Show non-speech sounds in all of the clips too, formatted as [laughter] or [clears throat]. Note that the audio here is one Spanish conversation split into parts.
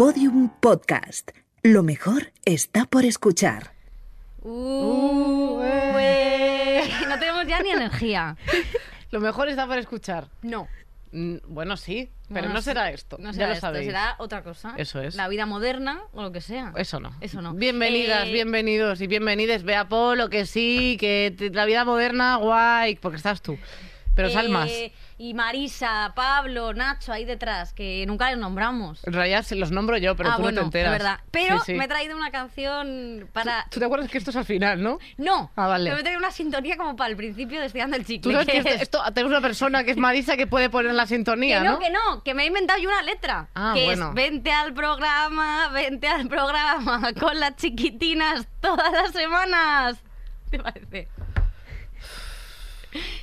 Podium Podcast. Lo mejor está por escuchar. Uh, eh. No tenemos ya ni energía. Lo mejor está por escuchar. No. Mm, Bueno, sí, pero Bueno, no será esto. No ya será lo esto, sabéis. será otra cosa. Eso es. La vida moderna o lo que sea. Eso no. Eso no. Bienvenidas, Eh, bienvenidos y bienvenides. Vea Polo, que sí, que te- la vida moderna, guay, porque estás tú. Pero eh. Y Marisa, Pablo, Nacho ahí detrás, que nunca les nombramos. En realidad se los nombro yo, pero ah, tú bueno, no te enteras. es verdad. Pero Sí, sí. me he traído una canción para. ¿Tú te acuerdas que esto es al final, no? No, Ah, vale. pero me he traído una sintonía como para el principio de Estirando el Tú Chicle. sabes que que esto, es- [laughs] esto- tenemos una persona que es Marisa que puede poner la sintonía, Que no, ¿no? que no, que me he inventado yo una letra. Ah, que bueno. es vente al programa, vente al programa [laughs] con las chiquitinas todas las semanas. [laughs] ¿Te parece?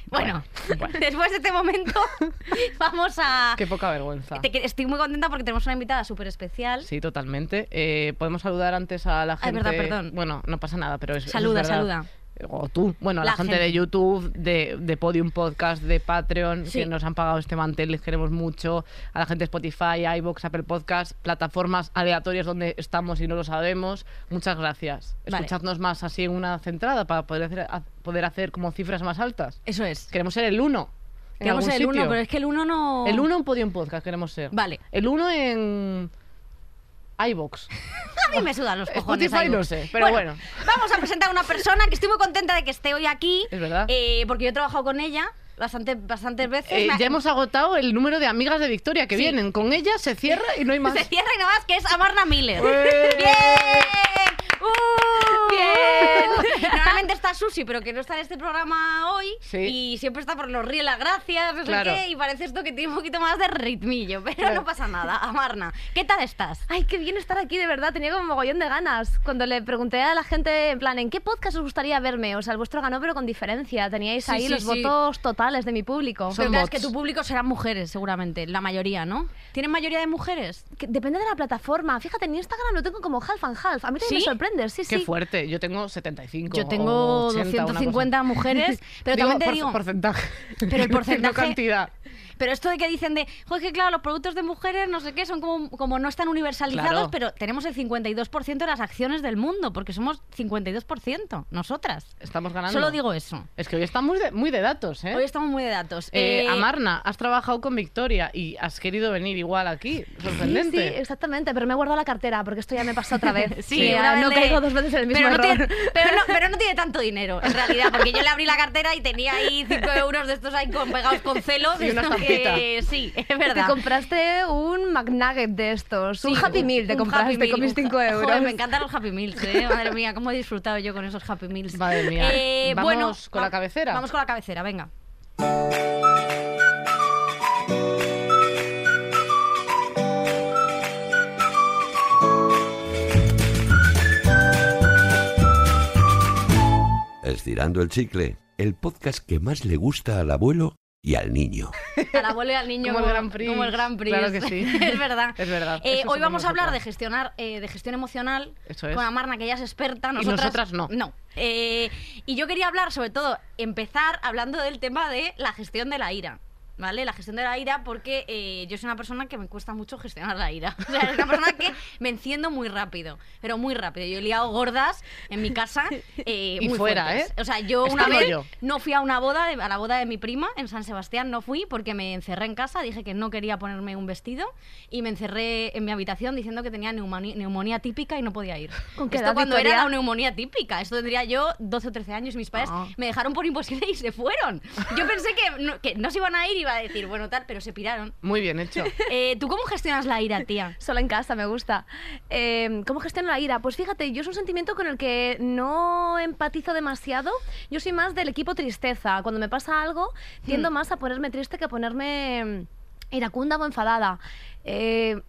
Bueno, Bueno. [laughs] después de este momento [laughs] vamos a... Qué poca vergüenza. Te- estoy muy contenta porque tenemos una invitada súper especial. Sí, totalmente. Eh, Podemos saludar antes a la Ah, es gente. verdad, perdón. Bueno, no pasa nada, pero es. Saluda, saluda. O tú. Bueno, a la, La gente, gente. de YouTube, de, de Podium Podcast, de Patreon, Sí. que nos han pagado este mantel, les queremos mucho. A la gente de Spotify, iBox, Apple Podcast, plataformas aleatorias donde estamos y no lo sabemos. Muchas gracias. Vale. Escuchadnos más así en una centrada para poder hacer, poder hacer como cifras más altas. Eso es. Queremos ser el uno. Queremos ser el uno, pero es que el uno no... El uno en Podium Podcast queremos ser. Vale. El uno en iBox. [laughs] A mí me sudan los cojones. Spotify no sé, pero bueno. Vamos a presentar a una persona que estoy muy contenta de que esté hoy aquí. Es verdad. eh, porque yo he trabajado con ella bastante, bastantes veces. Eh, ha- ya hemos agotado el número de amigas de Victoria que Sí. vienen. Con ella se cierra y no hay más. Se cierra y nada más que es Amarna Miller. [laughs] ¡Bien! ¡Uh! Bien. [laughs] Normalmente está Susi, pero que no está en este programa hoy. Sí. Y siempre está por los ríos las gracias, no sé Claro. qué. Y parece esto que tiene un poquito más de ritmillo. Pero Claro. no pasa nada. Amarna, ¿qué tal estás? Ay, qué bien estar aquí, de verdad. Tenía como mogollón de ganas. Cuando le pregunté a la gente, en plan, ¿en qué podcast os gustaría verme? O sea, el vuestro ganó, pero con diferencia. Teníais Sí, ahí sí, los sí. votos totales de mi público. Pero claro, es que tu público serán mujeres, seguramente. La mayoría, ¿no? ¿Tienen mayoría de mujeres? Que depende de la plataforma. Fíjate, en Instagram lo tengo como half and half. A mí también ¿Sí? me sorprende, sí, Qué sí. fuerte. Yo tengo 75. Yo tengo o 80, una cosa. 250 mujeres, pero [laughs] Digo, también te por- digo... porcentaje. Pero el [laughs] porcentaje- no cantidad. Pero esto de que dicen de, joder, que claro, los productos de mujeres, no sé qué, son como, como no están universalizados, Claro. pero tenemos el 52% de las acciones del mundo, porque somos 52%, nosotras. Estamos ganando. Solo digo eso. Es que hoy estamos muy de, muy de datos, ¿eh? Hoy estamos muy de datos. Eh, Eh, Amarna, has trabajado con Victoria y has querido venir igual aquí. Sí, Sorprendente. sí, exactamente, pero me he guardado la cartera porque esto ya me pasó otra vez. [laughs] Sí, una vez no le- caigo dos veces en el mismo pero no, error. tiene, pero, no, pero no tiene [laughs] tanto dinero, en realidad, porque yo le abrí la cartera y tenía ahí 5 euros de estos ahí con, pegados con celo. [laughs] Y una que- Sí, [laughs] es Te verdad. compraste un McNugget de estos, un Happy Meal te un compraste Happy Meal, con mis un 5 ja- euros. Joder, me encantan los Happy Meals, ¿eh? Madre mía, cómo he disfrutado yo con esos Happy Meals. Madre mía. Eh, Vamos bueno, con la cabecera. Vamos con la cabecera, venga. Estirando el chicle, el podcast que más le gusta al abuelo y al niño. Al abuelo y al niño Como el Gran Prix. Como el Gran Prix. Claro que sí. [laughs] es verdad. Es verdad. Eh, hoy vamos a hablar de gestionar, eh, de gestión emocional Eso es. con Amarna, que ella es experta. Nosotras, nosotras no. No. Eh, y yo quería hablar, sobre todo, empezar hablando del tema de la gestión de la ira. ¿Vale? La gestión de la ira, porque eh, yo soy una persona que me cuesta mucho gestionar la ira. [laughs] O sea, es una persona que me enciendo muy rápido, pero muy rápido. Yo he liado gordas en mi casa [laughs] eh, Y muy fuera, fuertes. ¿eh? O sea, yo una vez yo. no fui a una boda, de- a la boda de mi prima en San Sebastián, no fui porque me encerré en casa, dije que no quería ponerme un vestido y me encerré en mi habitación diciendo que tenía neumonía, neumonía típica y no podía ir. ¿Con qué Esto edad, cuando Victoria? era la neumonía típica, esto tendría yo 12 o 13 años y mis padres Ah. me dejaron por imposible y se fueron. Yo pensé que no, que no se iban a ir y iba a decir, bueno, tal, pero se piraron. Muy bien hecho. [laughs] Eh, ¿Tú cómo gestionas la ira, tía? Sola en casa, me gusta. Eh, ¿Cómo gestiono la ira? Pues fíjate, yo es un sentimiento con el que no empatizo demasiado. Yo soy más del equipo tristeza. Cuando me pasa algo, tiendo más a ponerme triste que a ponerme mm, iracunda o enfadada. Eh,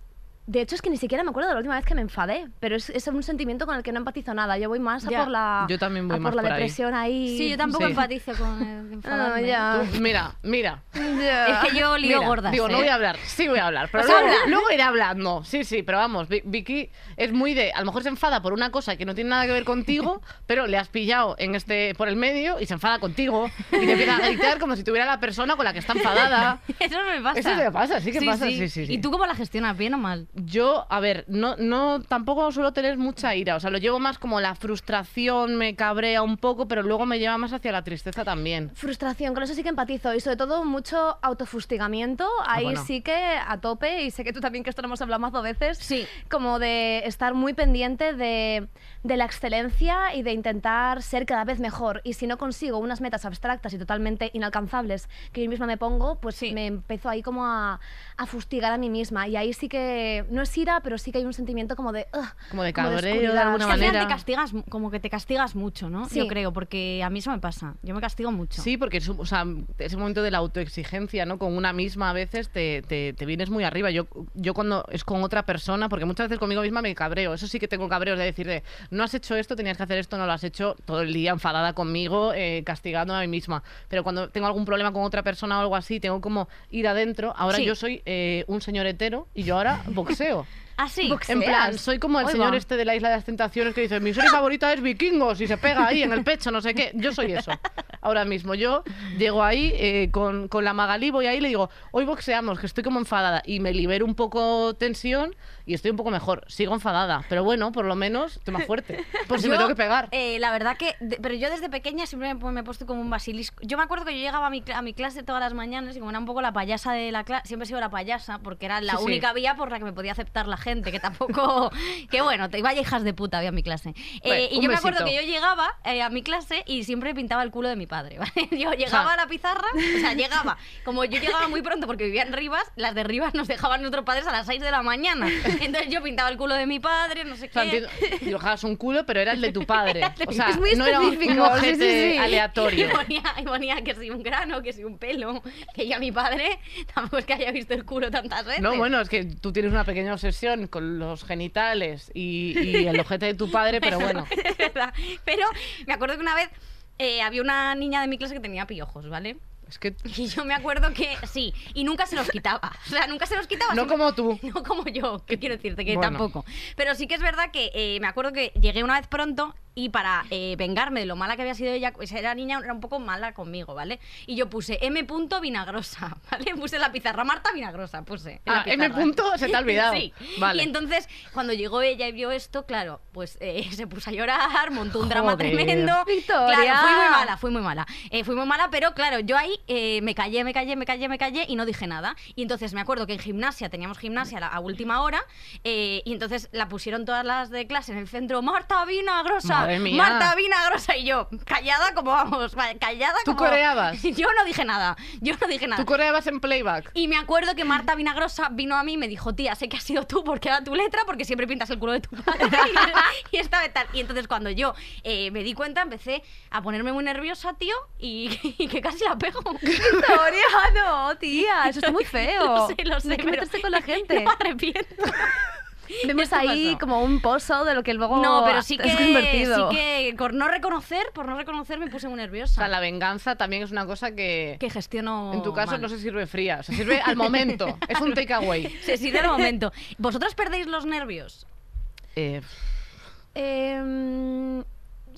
de hecho, es que ni siquiera me acuerdo de la última vez que me enfadé, pero es, es un sentimiento con el que no empatizo nada. Yo voy más a Ya. por la, Yo también voy a más por la por depresión ahí. Sí, yo tampoco Sí. empatizo con el [laughs] enfadarme. Ah, ya. Tú, mira, mira. Ya. Es que yo lío Mira, gordas. Digo, no ¿eh? voy a hablar. Sí voy a hablar. [laughs] Pero luego, habla. luego iré hablando. Sí, sí, pero vamos, Vi- Vicky es muy de. A lo mejor se enfada por una cosa que no tiene nada que ver contigo, [laughs] pero le has pillado en este por el medio y se enfada contigo. Y te empieza a gritar como si tuviera la persona con la que está enfadada. Eso no me pasa. Eso te pasa, sí que pasa, sí, sí, sí. ¿Y tú cómo la gestionas? ¿Bien o mal? Yo, a ver, no, no, tampoco suelo tener mucha ira. O sea, lo llevo más como la frustración, me cabrea un poco, pero luego me lleva más hacia la tristeza también. Frustración, con eso sí que empatizo y sobre todo mucho autofustigamiento, ahí bueno. sí que a tope y sé que tú también que esto lo hemos hablado más veces, Sí. como de estar muy pendiente de, de la excelencia y de intentar ser cada vez mejor y si no consigo unas metas abstractas y totalmente inalcanzables que yo misma me pongo, pues Sí. me empiezo ahí como a, a fustigar a mí misma y ahí sí que no es ira, pero sí que hay un sentimiento como de... "Ugh", Como de cabreo, de alguna manera. te castigas, como que te castigas mucho, ¿no? Sí. Yo creo, porque a mí eso me pasa. Yo me castigo mucho. Sí, porque es, un- o sea, ese momento de la autoexigencia, ¿no? Con una misma a veces te, te, te vienes muy arriba. Yo, yo cuando es con otra persona, porque muchas veces conmigo misma me cabreo. Eso sí que tengo cabreos de decir de, no has hecho esto, tenías que hacer esto, no lo has hecho todo el día enfadada conmigo, eh, castigando a mí misma. Pero cuando tengo algún problema con otra persona o algo así, tengo como ir adentro. Ahora Sí. yo soy eh, un señor hetero y yo ahora [laughs] boxeo museo. Ah, sí. En plan, soy como el señor este de la Isla de las Tentaciones que dice, mi serie favorita es Vikingos y se pega ahí en el pecho, no sé qué. Yo soy eso. Ahora mismo, yo llego ahí eh, con, con la Magalí, voy ahí y le digo, hoy boxeamos, que estoy como enfadada. Y me libero un poco tensión y estoy un poco mejor. Sigo enfadada, pero bueno, por lo menos estoy más fuerte. Por si me Yo, tengo que pegar. eh, la verdad que. de- pero yo desde pequeña siempre me, me he puesto como un basilisco. Yo me acuerdo que yo llegaba a mi, a mi clase todas las mañanas y como era un poco la payasa de la clase. Siempre he sido la payasa porque era la Sí, sí. única vía por la que me podía aceptar la gente. Que tampoco. [laughs] que bueno, te vaya hijas de puta había mi clase. Eh, Bueno, y un yo me acuerdo besito. que yo llegaba eh, a mi clase y siempre pintaba el culo de mi padre. [laughs] ¿vale? Yo llegaba a la pizarra, o sea, llegaba. Como yo llegaba muy pronto porque vivía en Rivas, las de Rivas nos dejaban nuestros padres a las 6 de la mañana. Entonces yo pintaba el culo de mi padre, no sé qué. dibujabas un culo, pero era el de tu padre. [laughs] O sea, Es muy no era un, un específico, sí, sí, sí. Y aleatorio. ponía, y ponía que si un grano, que si un pelo, que ya mi padre tampoco es que haya visto el culo tantas veces. No, bueno, es que tú tienes una pequeña obsesión con los genitales y, y el ojete de tu padre, pero [laughs] bueno. Pero me acuerdo que una vez eh, había una niña de mi clase que tenía piojos, ¿vale? Es que [laughs] Y yo me acuerdo que sí, y nunca se los quitaba. O sea, nunca se los quitaba. no como tú. [laughs] No como yo, que quiero decirte que Bueno. tampoco. Pero sí que es verdad que eh, me acuerdo que llegué una vez pronto y para eh, vengarme de lo mala que había sido ella, pues era niña, era un poco mala conmigo, ¿vale? Y yo puse M. Vinagrosa, [laughs] ¿vale? Puse en la pizarra Marta Vinagrosa, puse. en la Ah, M. punto, se te ha olvidado. [laughs] Sí. Vale. Y entonces, cuando llegó ella y vio esto, claro, pues eh, [laughs] se puso a llorar, montó un drama Joder. tremendo. Victoria. Claro, fui muy mala, fui muy mala. Eh, fui muy mala, pero claro, yo ahí eh, me callé, me callé, me callé, me callé y no dije nada. Y entonces me acuerdo que en gimnasia teníamos gimnasia a, última hora eh, y entonces la pusieron todas las de clase en el centro, Marta Vinagrosa, Madre mía. Marta Vinagrosa y yo, callada como vamos, callada ¿Tú como... coreabas? [laughs] Yo no dije nada, yo no dije nada. tú coreabas en playback. Y me acuerdo que Marta Vinagrosa vino a mí y me dijo, tía, sé que has sido tú porque era tu letra, porque siempre pintas el culo de tu padre. [laughs] y esta vez tal. Y entonces cuando yo eh, me di cuenta, empecé a ponerme muy nerviosa, tío, y, [laughs] y que casi la pego. Victoria, no, tía, eso está muy feo. Lo sé, lo sé. Que pero meterse con la gente. No me arrepiento. Vemos ahí pasó. como un pozo de lo que luego No, pero sí [laughs] que, convertido. sí que por no reconocer, por no reconocer me puse muy O nerviosa. sea, la venganza también es una cosa que, que gestiono en tu caso mal. no se sirve fría, se sirve al momento. [laughs] es un takeaway. Se sirve al momento. ¿Vosotros perdéis los nervios? Eh, Em,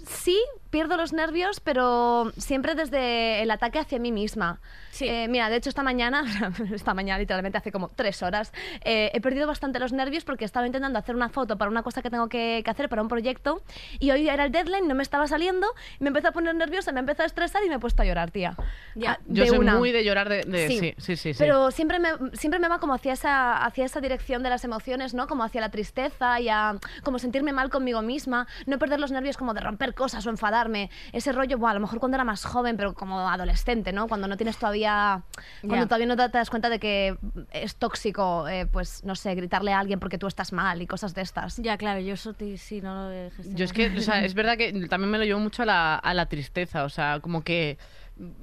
sí, pierdo los nervios, pero siempre desde el ataque hacia mí misma. Sí. Eh, mira, de hecho esta mañana, [laughs] esta mañana literalmente hace como tres horas, eh, he perdido bastante los nervios porque estaba intentando hacer una foto para una cosa que tengo que, que hacer, para un proyecto, y hoy era el deadline, no me estaba saliendo, me empezó a poner nerviosa, me empezó a estresar y me he puesto a llorar, tía. Ya. Ah, yo de soy una. muy de llorar de... de- sí, sí, sí. sí. Pero siempre me, siempre me va como hacia esa, hacia esa dirección de las emociones, ¿no? Como hacia la tristeza y a como sentirme mal conmigo misma, no perder los nervios como de romper cosas o enfadarme. Ese rollo, buah, a lo mejor cuando era más joven, pero como adolescente, ¿no? Cuando no tienes todavía, cuando todavía no te, te das cuenta de que es tóxico, eh, pues no sé, gritarle a alguien porque tú estás mal y cosas de estas. Ya, claro, yo eso sí no lo he gestionado. Yo es que, o sea, [laughs] es verdad que también me lo llevo mucho a la, a la tristeza, o sea, como que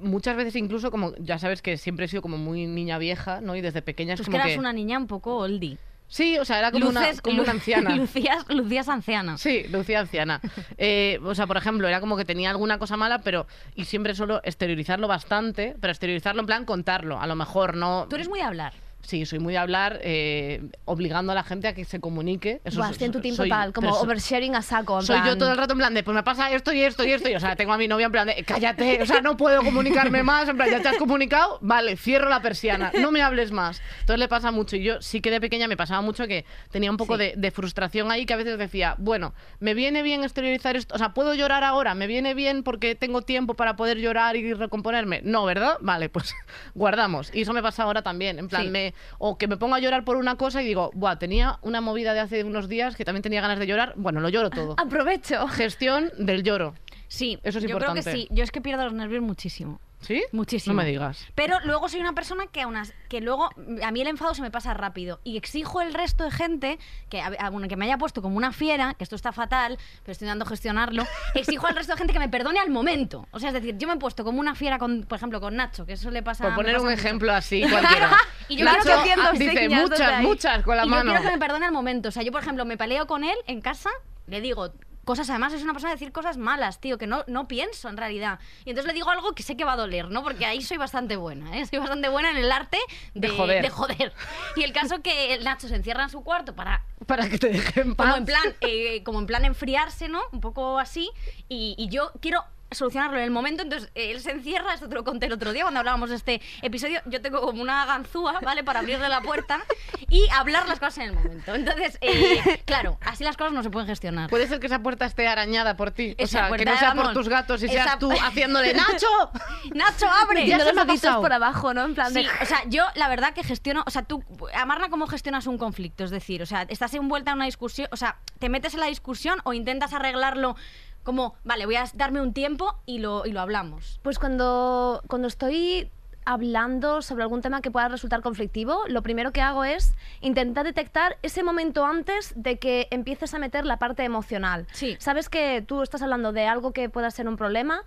muchas veces incluso como, ya sabes que siempre he sido como muy niña vieja, ¿no? Y desde pequeña es Tú es que como eras que... una niña un poco oldie. Sí, o sea, era como, una, como anciana. [laughs] Lucías, lucías anciana. Sí, Lucía anciana. Eh, o sea, por ejemplo, era como que tenía alguna cosa mala, pero. Y siempre solo exteriorizarlo bastante, pero exteriorizarlo en plan contarlo. A lo mejor no. Tú eres muy de hablar. Sí, soy muy de hablar, eh, obligando a la gente a que se comunique. Eso Buah, en tu team soy- total, como oversharing a saco. en Soy yo todo el rato en plan de, pues me pasa esto y esto y esto. Y, o sea, tengo a mi novia en plan de, cállate, o sea, no puedo comunicarme más. En plan, ya te has comunicado, vale, cierro la persiana, no me hables más. Entonces le pasa mucho. Y yo sí que de pequeña me pasaba mucho que tenía un poco Sí. de, de frustración ahí que a veces decía, bueno, me viene bien exteriorizar esto, o sea, ¿puedo llorar ahora? ¿Me viene bien porque tengo tiempo para poder llorar y recomponerme? No, ¿verdad? Vale, pues [laughs] guardamos. Y eso me pasa ahora también, en plan, Sí. me, o que me pongo a llorar por una cosa y digo, buah, tenía una movida de hace unos días que también tenía ganas de llorar, bueno, lo lloro todo. [laughs] Aprovecho. Gestión del lloro. Sí, Eso es yo creo que importante. sí. Yo es que pierdo los nervios muchísimo. ¿Sí? Muchísimo. No me digas. Pero luego soy una persona que aún as- que luego a mí el enfado se me pasa rápido y exijo el resto de gente que a- a- bueno, que me haya puesto como una fiera, que esto está fatal, pero estoy intentando gestionarlo, [laughs] exijo al resto de gente que me perdone al momento. O sea, es decir, yo me he puesto como una fiera con por ejemplo con Nacho, que eso le pasa Por poner pasa un mucho. ejemplo así cualquiera. [laughs] Y yo Nacho quiero que ah, dice muchas, muchas con la y mano. yo quiero que me perdone al momento. O sea, yo, por ejemplo, me peleo con él en casa, le digo cosas, además es una persona de decir cosas malas, tío, que no, no pienso en realidad. Y entonces le digo algo que sé que va a doler, ¿no? Porque ahí soy bastante buena, ¿eh? Soy bastante buena en el arte de, De joder. de joder. Y el caso que el Nacho se encierra en su cuarto para Para que te dejen como paz. en plan eh, como en plan enfriarse no un poco así y, y yo quiero solucionarlo en el momento entonces eh, él se encierra esto te lo conté el otro día cuando hablábamos de este episodio yo tengo como una ganzúa vale para abrirle la puerta y hablar las cosas en el momento entonces eh, claro así las cosas no se pueden gestionar Puede ser que esa puerta esté arañada por ti. O sea, que no sea por tus gatos y esa- seas tú haciéndole ¡Nacho! [laughs] Nacho abre Ya se los pasado. por abajo, ¿no? En plan de... Sí, o sea, yo la verdad que gestiono, o sea, tú, Amarna, ¿cómo gestionas un conflicto? Es decir, o sea, estás envuelta en una discusión, o sea, te metes en la discusión o intentas arreglarlo como, vale, voy a darme un tiempo y lo, y lo hablamos. Pues cuando, cuando estoy hablando sobre algún tema que pueda resultar conflictivo, lo primero que hago es intentar detectar ese momento antes de que empieces a meter la parte emocional. Sí. Sabes que tú estás hablando de algo que pueda ser un problema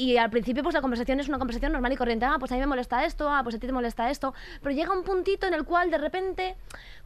y al principio pues la conversación es una conversación normal y corriente. Ah, pues a mí me molesta esto, ah, pues a ti te molesta esto. Pero llega un puntito en el cual de repente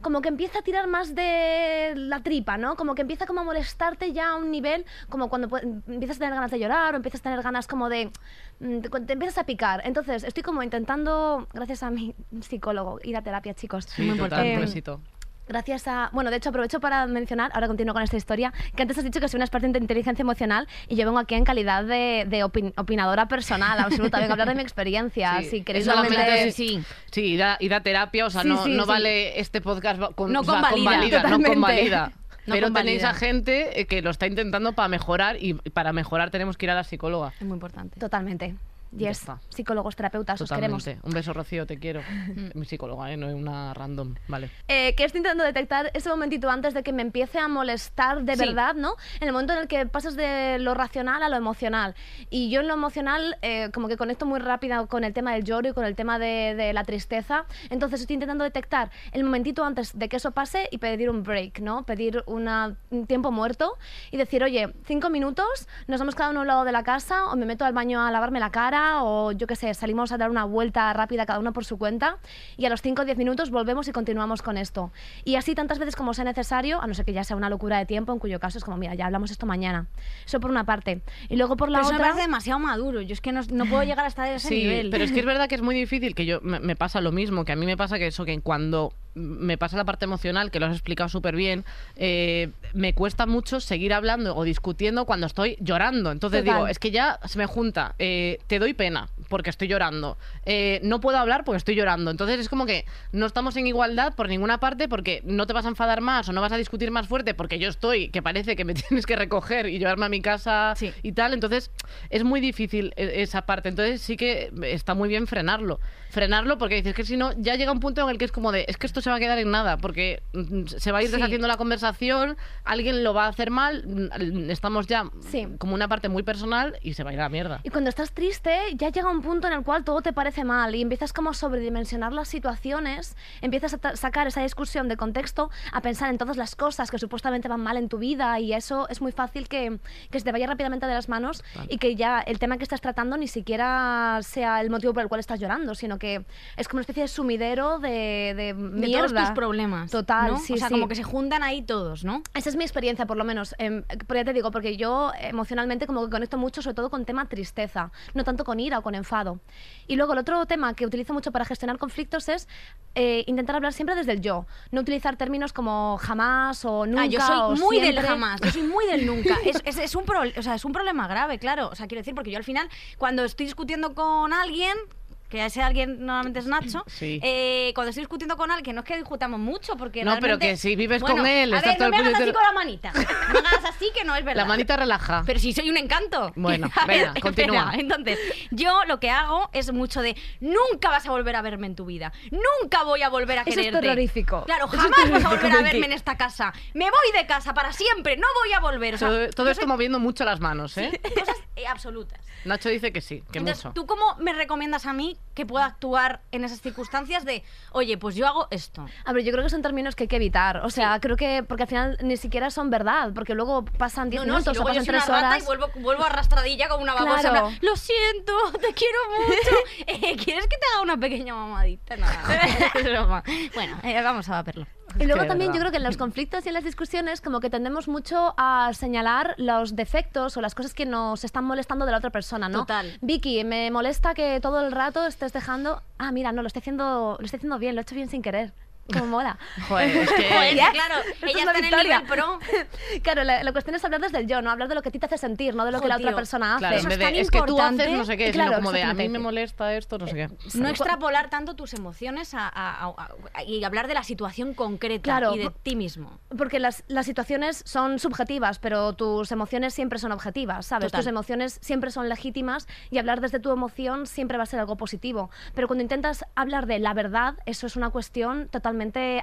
como que empieza a tirar más de la tripa, ¿no? Como que empieza como a molestarte ya a un nivel como cuando empiezas a tener ganas de llorar o empiezas a tener ganas como de... mm, Te, te empiezas a picar. Entonces estoy como intentando, gracias a mi psicólogo, ir a terapia, chicos. Sí, total, Eh, un besito. Gracias a. Bueno, de hecho, aprovecho para mencionar, ahora continúo con esta historia, que antes has dicho que soy una experta en inteligencia emocional y yo vengo aquí en calidad de, de opin- opinadora personal, absoluta. Vengo a hablar de mi experiencia. Sí, si queréis solamente sí, sí. Sí, ir a, ir a terapia, o sea, Sí, no, sí, no sí. vale este podcast con, No o sea, convalida. convalida, no convalida. [laughs] No Pero tenéis a gente eh, que lo está intentando para mejorar y para mejorar tenemos que ir a la psicóloga. Es muy importante. Totalmente. Ya Yes. está. Psicólogos, terapeutas, os queremos. Totalmente. Un beso, Rocío, te quiero. [laughs] Mi psicóloga, ¿eh? no es una random. Vale. Eh, que estoy intentando detectar ese momentito antes de que me empiece a molestar de Sí. verdad, ¿no? En el momento en el que pasas de lo racional a lo emocional. Y yo en lo emocional eh, como que conecto muy rápido con el tema del lloro y con el tema de, de la tristeza. Entonces estoy intentando detectar el momentito antes de que eso pase y pedir un break, ¿no? Pedir una- un tiempo muerto y decir, oye, cinco minutos, nos vamos cada uno a un lado de la casa o me meto al baño a lavarme la cara o yo qué sé, salimos a dar una vuelta rápida cada uno por su cuenta y a los 5 o 10 minutos volvemos y continuamos con esto. Y así tantas veces como sea necesario, a no ser que ya sea una locura de tiempo, en cuyo caso es como, mira, ya hablamos esto mañana. Eso por una parte. Y luego por la Pero eso me otra... parece demasiado maduro. Yo es que no, no puedo llegar hasta ese Sí, nivel. pero es que es [laughs] verdad que es muy difícil, que yo me, me pasa lo mismo, que a mí me pasa que eso, que cuando me pasa la parte emocional, que lo has explicado súper bien, eh, me cuesta mucho seguir hablando o discutiendo cuando estoy llorando. Entonces Total. digo, es que ya se me junta, eh, te doy pena porque estoy llorando, eh, no puedo hablar porque estoy llorando. Entonces es como que no estamos en igualdad por ninguna parte porque no te vas a enfadar más o no vas a discutir más fuerte porque yo estoy, que parece que me [laughs] tienes que recoger y llevarme a mi casa Sí. y tal. Entonces es muy difícil esa parte. Entonces sí que está muy bien frenarlo. Frenarlo porque dices que si no, ya llega un punto en el que es como de, es que esto se va a quedar en nada porque mm, se va a ir Sí. deshaciendo la conversación, alguien lo va a hacer mal, mm, estamos ya Sí. como una parte muy personal y se va a ir a la mierda. Y cuando estás triste, ya llega un punto en el cual todo te parece mal y empiezas como a sobredimensionar las situaciones, empiezas a sacar esa discusión de contexto, a pensar en todas las cosas que supuestamente van mal en tu vida y eso es muy fácil que, que se te vaya rápidamente de las manos y que ya el tema que estás tratando ni siquiera sea el motivo por el cual estás llorando, sino que es como una especie de sumidero de, de mierda todos tus problemas. Total, ¿no? sí, O sea, sí. como que se juntan ahí todos, ¿no? Esa es mi experiencia, por lo menos. pero ya te digo, porque yo emocionalmente como que conecto mucho, sobre todo con tema tristeza, no tanto con ira o con enfado. Y luego el otro tema que utilizo mucho para gestionar conflictos es eh, intentar hablar siempre desde el yo, no utilizar términos como jamás o nunca. Ah, yo o soy muy del jamás, yo soy muy del nunca. [laughs] Es, es- es un pro- o sea, es un problema grave, claro. O sea, quiero decir, porque yo al final, cuando estoy discutiendo con alguien, que ese alguien normalmente es Nacho, [clears throat] Sí. eh, cuando estoy discutiendo con alguien, no es que discutamos mucho, porque No, pero que si vives Bueno, con él, a estás ver, todo no el me hagas así con la manita. No me hagas así que no es verdad. La manita relaja. Pero si soy un encanto. Bueno, [laughs] ver, venga, espera, continúa. Entonces, yo lo que hago es mucho de nunca vas a volver a verme en tu vida. Nunca voy a volver a Eso es quererte. terrorífico. Claro, Eso es jamás vas a terrorífico, volver a verme en esta casa. Me voy de casa para siempre. No voy a volver. O sea, todo todo esto soy moviendo mucho las manos, ¿eh? [laughs] cosas eh, absolutas. Nacho dice que sí, que Entonces, mucho. ¿tú cómo me recomiendas a mí que pueda actuar en esas circunstancias de, oye, pues yo hago esto? A ver, yo creo que son términos que hay que evitar. O sea, creo que porque al final ni siquiera son verdad, porque luego pasan 10 No, no, minutos o luego yo pasan soy una 3 rata horas. y vuelvo, vuelvo arrastradilla como una babosa. Claro. plan, Lo siento, te quiero mucho. [laughs] Eh, ¿Quieres que te haga una pequeña mamadita? No, [laughs] es broma. Bueno, eh, vamos a verlo. [laughs] Y luego también verdad. yo creo que en los [laughs] conflictos y en las discusiones como que tendemos mucho a señalar los defectos o las cosas que nos están molestando de la otra persona, ¿no? Total. Vicky, me molesta que todo el rato estés dejando... Ah, mira, no, lo estoy haciendo, lo estoy haciendo bien, lo he hecho bien sin querer. Como mola. Joder, es que... [laughs] Joder, claro, es ella una está en el victoria. nivel pro. Claro, la, la cuestión es hablar desde el yo, ¿no? Hablar de lo que a ti te hace sentir, no de lo que la Joder, otra tío. persona hace. Claro, Eso es tan de, es que tú haces no sé qué, Claro, sino como de a mí me molesta esto, no sé qué. No extrapolar tanto tus emociones a- a- a- a- y hablar de la situación concreta Claro, y de ti mismo. Porque las, las situaciones son subjetivas, pero tus emociones siempre son objetivas, ¿sabes? Total. Tus emociones siempre son legítimas y hablar desde tu emoción siempre va a ser algo positivo. Pero cuando intentas hablar de la verdad, eso es una cuestión totalmente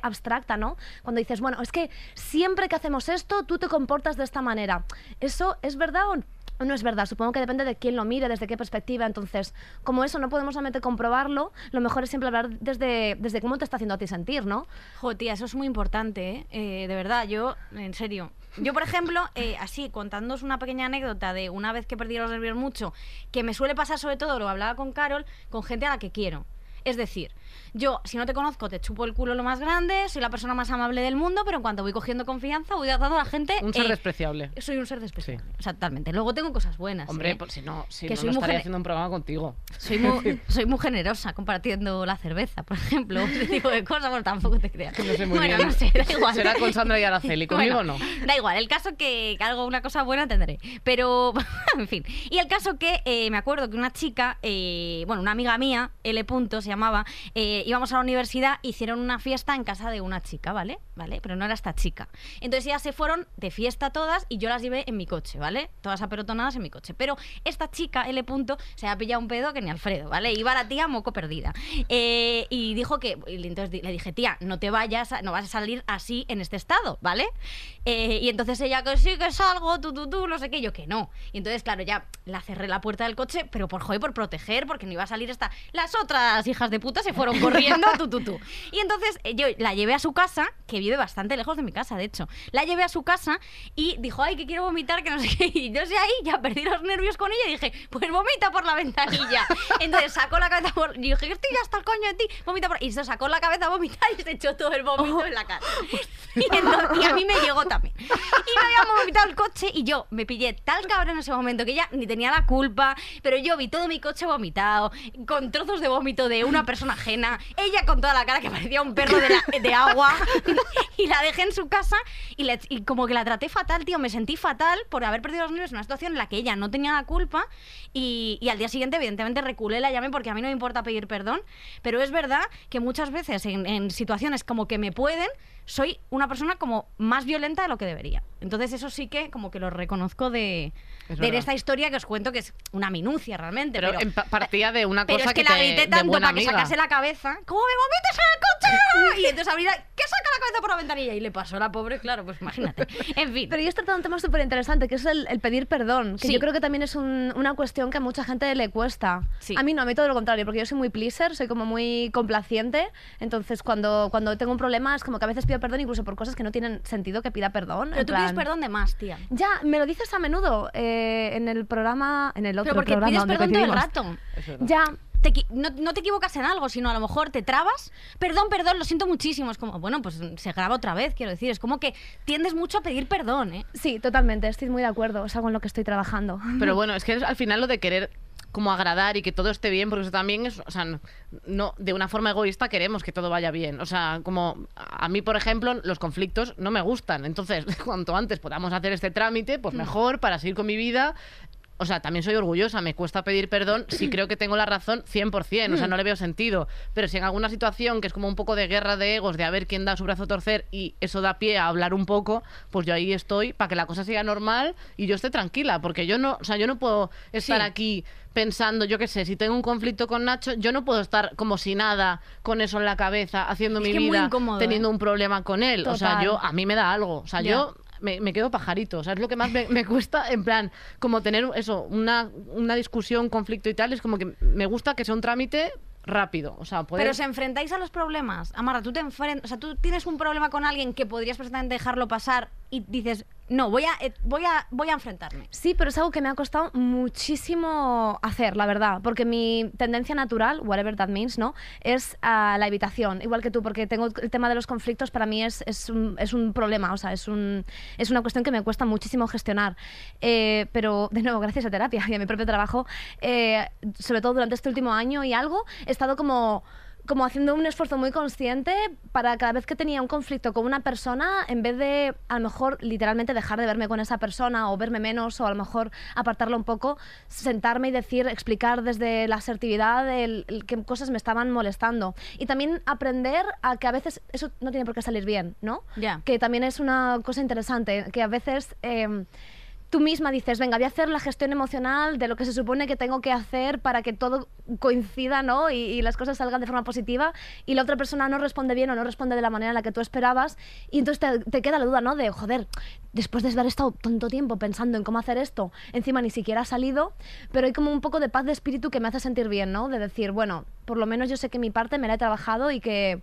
abstracta, ¿no? Cuando dices, bueno, es que siempre que hacemos esto, tú te comportas de esta manera. ¿Eso es verdad o no es verdad? Supongo que depende de quién lo mire, desde qué perspectiva. Entonces, como eso no podemos solamente comprobarlo, lo mejor es siempre hablar desde, desde cómo te está haciendo a ti sentir, ¿no? Jo, tía, eso es muy importante, ¿eh? Eh, de verdad, yo, en serio. Yo, por ejemplo, [laughs] eh, así, contándoos una pequeña anécdota de una vez que perdí los nervios mucho, que me suele pasar sobre todo, lo hablaba con Carol, con gente a la que quiero. Es decir, yo, si no te conozco, te chupo el culo lo más grande, soy la persona más amable del mundo, pero en cuanto voy cogiendo confianza, voy dando a la gente... Un ser eh, despreciable. Soy un ser despreciable. Totalmente. Luego tengo cosas buenas. Hombre, ¿eh? pues si no, si Que no, soy no muy estaría haciendo un programa contigo. Soy muy, [laughs] [laughs] soy muy generosa compartiendo la cerveza, por ejemplo, [laughs] ese tipo de cosas, bueno, tampoco te creas. No sé muy bueno, bien. no sé, da igual. Será con Sandra y Araceli, conmigo Bueno, no. Da igual, el caso que, algo, una cosa buena tendré. Pero, en fin. Y el caso que eh, me acuerdo que una chica, bueno, una amiga mía, L. Punto se llamaba, eh, íbamos a la universidad, hicieron una fiesta en casa de una chica, ¿vale? ¿Vale? Pero no era esta chica. Entonces ellas se fueron de fiesta todas y yo las llevé en mi coche, ¿vale? Todas aperotonadas en mi coche. Pero esta chica, L. Punto, se había pillado un pedo que ni Alfredo, ¿vale? Iba la tía moco perdida. Eh, y dijo que, entonces le dije, tía, no te vayas, no vas a salir así en este estado, ¿vale? Eh, y entonces ella que sí, que salgo, tú, tú, tú, no sé qué, yo que no. Y entonces, claro, ya la cerré la puerta del coche, pero por joder, por proteger, porque no iba a salir esta. Las otras hijas de puta se fueron [laughs] corriendo, tú, tú, tú. Y entonces eh, yo la llevé a su casa, que vive bastante lejos de mi casa, de hecho. La llevé a su casa y dijo, ay, que quiero vomitar, que no sé qué. [laughs] Y yo sé ahí, ya perdí los nervios con ella y dije, pues vomita por la ventanilla. [laughs] Entonces sacó la cabeza por. Y dije, estoy ya hasta el coño de ti, vomita por. Y se sacó la cabeza a vomitar y se echó todo el vómito en la cara. Y, entonces- y a mí me llegó también. Y me habíamos vomitado el coche y yo me pillé tal cabrón en ese momento que ella ni tenía la culpa, pero yo vi todo mi coche vomitado, con trozos de vómito de una persona ajena, ella con toda la cara que parecía un perro de, la- de agua, [laughs] y la dejé en su casa y, le- y como que la traté fatal, tío, me sentí fatal por haber perdido los nervios en una situación en la que ella no tenía la culpa y, y al día siguiente evidentemente reculé, la llamé porque a mí no me importa pedir perdón, pero es verdad que muchas veces en, en situaciones como que me pueden, soy una persona como más violenta de lo que debería. Entonces eso sí que como que lo reconozco de, Es de esta historia que os cuento que es una minucia realmente. Pero, Pero, partía de una pero cosa es que, que, la grité tanto para que sacase la cabeza. ¿Cómo me vomitas en el coche? [laughs] Y entonces abrí la- ¿qué saca la cabeza por la ventanilla? Y le pasó a la pobre, claro, pues imagínate. [laughs] En fin. Pero yo he tratado un tema súper interesante, que es el, el pedir perdón, que Sí. yo creo que también es un- una cuestión que a mucha gente le cuesta. Sí. A mí no, a mí todo lo contrario, porque yo soy muy pleaser, soy como muy complaciente, entonces cuando, cuando tengo un problema es como que a veces pido perdón incluso por cosas que no tienen sentido que pida perdón. Pero tú pides plan- perdón de más, tía. Ya, me lo dices a menudo eh, en el programa, en el otro Pero porque programa pides donde perdón todo el rato. Es verdad. Ya, te no, no te equivocas en algo, sino a lo mejor te trabas. Perdón, perdón, lo siento muchísimo. Es como, bueno, pues se graba otra vez, quiero decir. Es como que tiendes mucho a pedir perdón, ¿eh? Sí, totalmente, estoy muy de acuerdo, es algo en lo que estoy trabajando. Pero [laughs] bueno, es que al final lo de querer como agradar y que todo esté bien, porque eso también es, o sea, no, no- de una forma egoísta queremos que todo vaya bien. O sea, como a mí, por ejemplo, los conflictos no me gustan. Entonces, [laughs] cuanto antes podamos hacer este trámite, pues mejor para seguir con mi vida. O sea, también soy orgullosa, me cuesta pedir perdón si creo que tengo la razón 100%, o sea, no le veo sentido. Pero si en alguna situación que es como un poco de guerra de egos, de a ver quién da su brazo a torcer y eso da pie a hablar un poco, pues yo ahí estoy para que la cosa siga normal y yo esté tranquila, porque yo no, o sea, yo no puedo estar Sí. aquí pensando, yo qué sé, si tengo un conflicto con Nacho, yo no puedo estar como si nada con eso en la cabeza, haciendo Es mi vida, incómodo, teniendo ¿eh? un problema con él. O sea, yo a mí me da algo, o sea, yo me, me quedo pajarito. O sea, es lo que más me, me cuesta, en plan, como tener eso, una, una discusión, conflicto y tal, es como que me gusta que sea un trámite rápido. O sea, poder... Pero os enfrentáis a los problemas. Amara, tú te enfrentas, o sea, tú tienes un problema con alguien que podrías perfectamente dejarlo pasar y dices, no, voy a, eh, voy a, voy a enfrentarme. Sí, pero es algo que me ha costado muchísimo hacer, la verdad, porque mi tendencia natural, whatever that means, ¿no? Es a la evitación, igual que tú, porque tengo el tema de los conflictos, para mí es, es, un, es un problema, o sea, es, un, es una cuestión que me cuesta muchísimo gestionar. Eh, pero, de nuevo, gracias a terapia y a mi propio trabajo, eh, sobre todo durante este último año y algo, he estado como como haciendo un esfuerzo muy consciente para cada vez que tenía un conflicto con una persona, en vez de a lo mejor literalmente dejar de verme con esa persona o verme menos o a lo mejor apartarla un poco, sentarme y decir, explicar desde la asertividad el, el qué cosas me estaban molestando. Y también aprender a que a veces eso no tiene por qué salir bien, ¿no? Ya. Que también es una cosa interesante, que a veces... eh, tú misma dices, venga, voy a hacer la gestión emocional de lo que se supone que tengo que hacer para que todo coincida, ¿no? Y, las cosas salgan de forma positiva y la otra persona no responde bien o no responde de la manera en la que tú esperabas y entonces te, te queda la duda, ¿no? De, joder, después de haber estado tanto tiempo pensando en cómo hacer esto, encima ni siquiera ha salido, pero hay como un poco de paz de espíritu que me hace sentir bien, ¿no? De decir, bueno, por lo menos yo sé que mi parte me la he trabajado y que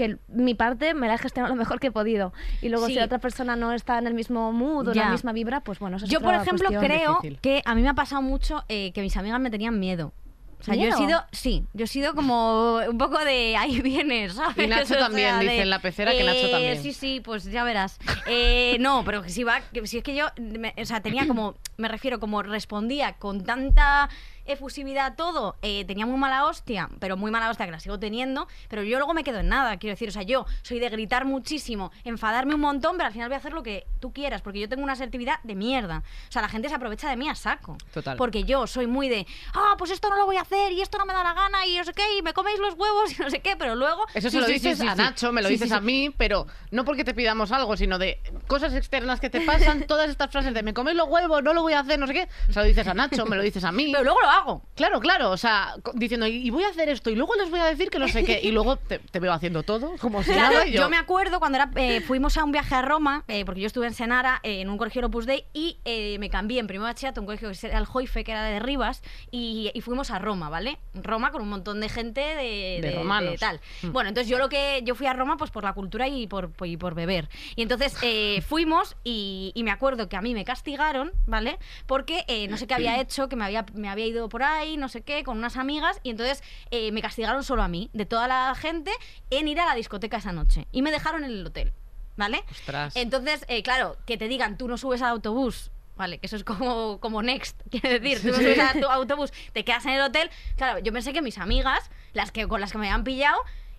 que mi parte me la he gestionado lo mejor que he podido. Y luego Sí. si la otra persona no está en el mismo mood o en la misma vibra, pues bueno, eso es Yo, por ejemplo, creo difícil. que a mí me ha pasado mucho eh, que mis amigas me tenían miedo. O sea, yo he sido, sí, yo he sido como un poco de ahí vienes, [laughs] ¿sabes? Y Nacho O sea, también, de, dice en la pecera que Nacho eh, también. Sí, sí, pues ya verás. Eh, no, pero que si va, que si es que yo, me- o sea, tenía como, me refiero, como respondía con tanta efusividad a todo, eh, tenía muy mala hostia, pero muy mala hostia que la sigo teniendo, pero yo luego me quedo en nada, quiero decir, o sea, yo soy de gritar muchísimo, enfadarme un montón, pero al final voy a hacer lo que tú quieras, porque yo tengo una asertividad de mierda. O sea, la gente se aprovecha de mí a saco. Total. Porque yo soy muy de, ah, pues esto no lo voy a hacer y esto no me da la gana y no sé qué, y me coméis los huevos y no sé qué, pero luego... Eso se Sí, lo sí, dices sí, a. Nacho, me lo dices a mí, pero no porque te pidamos algo, sino de cosas externas que te pasan, [laughs] todas estas frases de me coméis los huevos, no lo voy a hacer, no sé qué. Se lo dices a Nacho, me lo dices a mí. Pero luego lo hago. Claro, claro, o sea, diciendo, y voy a hacer esto, y luego les voy a decir que no sé qué, y [laughs] luego te, te veo haciendo todo, como si Claro, nada, yo... yo... me acuerdo cuando era, eh, fuimos a un viaje a Roma, eh, porque yo estuve en Senara, eh, en un colegio Opus Dei, y eh, me cambié en primer bachillerato un colegio que era el Joife, que era de Rivas, y, y fuimos a Roma, ¿vale? Roma con un montón de gente de, De romanos. tal. Mm. Bueno, entonces yo lo que yo fui a Roma pues por la cultura y por, y por beber. Y entonces eh, [laughs] fuimos y, y me acuerdo que a mí me castigaron, ¿vale? Porque eh, no sé qué había [clears throat] hecho, que me había, me había ido por ahí, no sé qué, con unas amigas, y entonces eh, me castigaron solo a mí, de toda la gente, en ir a la discoteca esa noche. Y me dejaron en el hotel, ¿vale? Ostras. Entonces, claro, que te digan, tú no subes al autobús. Vale, que eso es como, como next, [laughs] quiere decir, tú subes a tu autobús, te quedas en el hotel. Claro, yo pensé que mis amigas, las que con las que me habían pillado,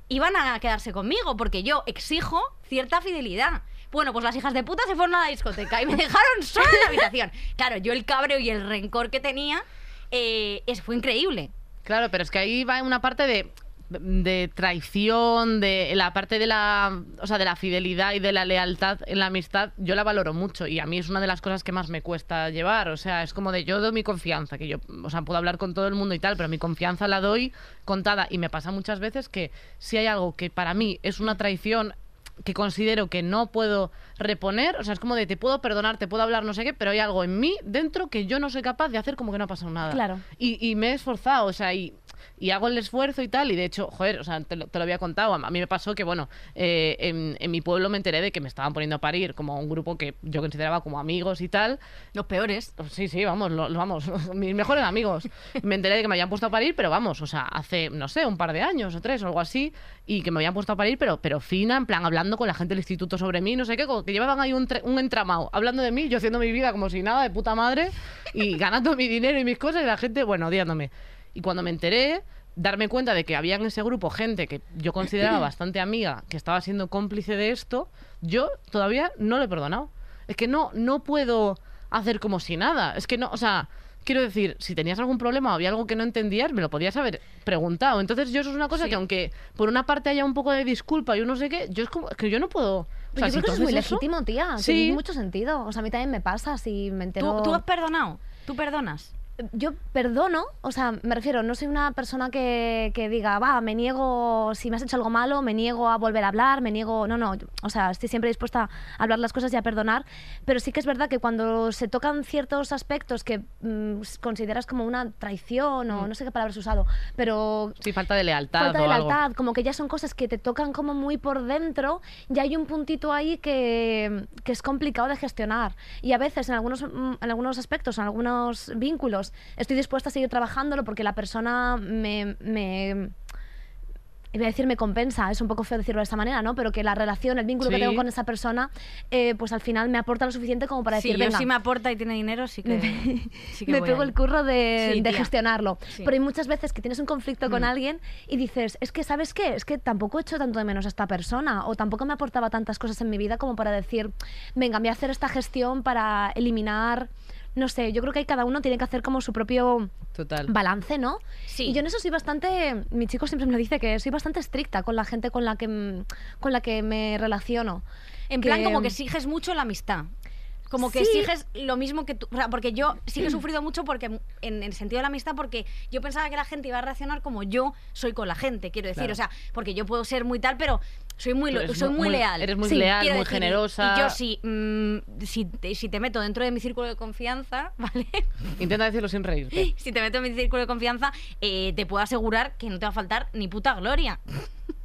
iban a quedarse conmigo, porque yo exijo cierta fidelidad. Bueno, pues las hijas de puta se fueron a la discoteca y me [laughs] dejaron sola en la habitación. [laughs] Claro, yo el cabreo y el rencor que tenía, eh, es, fue increíble. Claro, pero es que ahí va una parte de, de traición, de la parte de la, o sea, de la fidelidad y de la lealtad en la amistad, yo la valoro mucho y a mí es una de las cosas que más me cuesta llevar, o sea, es como de yo doy mi confianza, que yo, o sea, puedo hablar con todo el mundo y tal, pero mi confianza la doy contada y me pasa muchas veces que si hay algo que para mí es una traición que considero que no puedo reponer, o sea, es como de te puedo perdonar, te puedo hablar, no sé qué, pero hay algo en mí dentro que yo no soy capaz de hacer como que no ha pasado nada. Claro. Y, y me he esforzado, o sea, y y hago el esfuerzo y tal. Y de hecho, joder, o sea, te lo, te lo había contado. A mí me pasó que, bueno, eh, en, en mi pueblo me enteré de que me estaban poniendo a parir como un grupo que yo consideraba como amigos y tal. Los peores. Sí, sí, vamos, lo- lo- vamos, [laughs] mis mejores amigos. Me enteré de que me habían puesto a parir, pero vamos, o sea, hace, no sé, un par de años o tres o algo así, y que me habían puesto a parir, pero, pero fina, en plan, hablando con la gente del instituto sobre mí, no sé qué, que llevaban ahí un, un entramado, hablando de mí, yo haciendo mi vida como si nada, de puta madre, y ganando mi dinero y mis cosas, y la gente, bueno, odiándome. Y cuando me enteré, darme cuenta de que había en ese grupo gente que yo consideraba [clears throat] bastante amiga, que estaba siendo cómplice de esto, yo todavía no lo he perdonado. Es que no, no puedo hacer como si nada. Es que no, o sea, quiero decir, si tenías algún problema o había algo que no entendías, me lo podías haber preguntado. Entonces, yo eso es una cosa Sí. que aunque por una parte haya un poco de disculpa y un no sé qué, yo es como que yo no puedo. O sea, yo si creo que eso es muy eso- legítimo, tía. Sí. Tiene mucho sentido. O sea, a mí también me pasa si me entero... ¿Tú, tú has perdonado? ¿Tú perdonas? Yo perdono, o sea, me refiero, no soy una persona que, que diga, va, me niego, si me has hecho algo malo, me niego a volver a hablar, me niego, no, no, o sea, estoy siempre dispuesta a hablar las cosas y a perdonar, pero sí que es verdad que cuando se tocan ciertos aspectos que mm, consideras como una traición o no sé qué palabras he usado, pero Sí, falta de lealtad falta de o algo. lealtad, como que ya son cosas que te tocan como muy por dentro, ya hay un puntito ahí que, que es complicado de gestionar. Y a veces en algunos, mm, en algunos aspectos, en algunos vínculos, estoy dispuesta a seguir trabajándolo porque la persona me... me Iba a decir me compensa, es un poco feo decirlo de esta manera, ¿no? Pero que la relación, el vínculo que Sí. tengo con esa persona, eh, pues al final me aporta lo suficiente como para Sí, decir, venga, si me aporta y tiene dinero, sí que, sí que [laughs] me voy pego ahí. el curro de, Sí, gestionarlo. Sí. Pero hay muchas veces que tienes un conflicto con Mm. alguien y dices, es que, ¿sabes qué? Es que tampoco he hecho tanto de menos a esta persona o tampoco me aportaba tantas cosas en mi vida como para decir, venga, voy a hacer esta gestión para eliminar... No sé, yo creo que ahí cada uno tiene que hacer como su propio Total. balance, ¿no? Sí. Y yo en eso soy bastante, mi chico siempre me lo dice que soy bastante estricta con la gente con la que con la que me relaciono. En plan, como que exiges mucho la amistad. Como que Sí. exiges lo mismo que tú. O sea, porque yo sí que he sufrido mucho porque en el sentido de la amistad, porque yo pensaba que la gente iba a reaccionar como yo soy con la gente, quiero decir. Claro. O sea, porque yo puedo ser muy tal, pero soy muy, lo- soy muy- leal. eres muy Sí, leal, muy decir, generosa. Y, yo sí, mm, si, te, si te meto dentro de mi círculo de confianza, [laughs] ¿vale? Intenta decirlo sin reírte. [laughs] si te meto en mi círculo de confianza, eh, te puedo asegurar que no te va a faltar ni puta gloria. [laughs]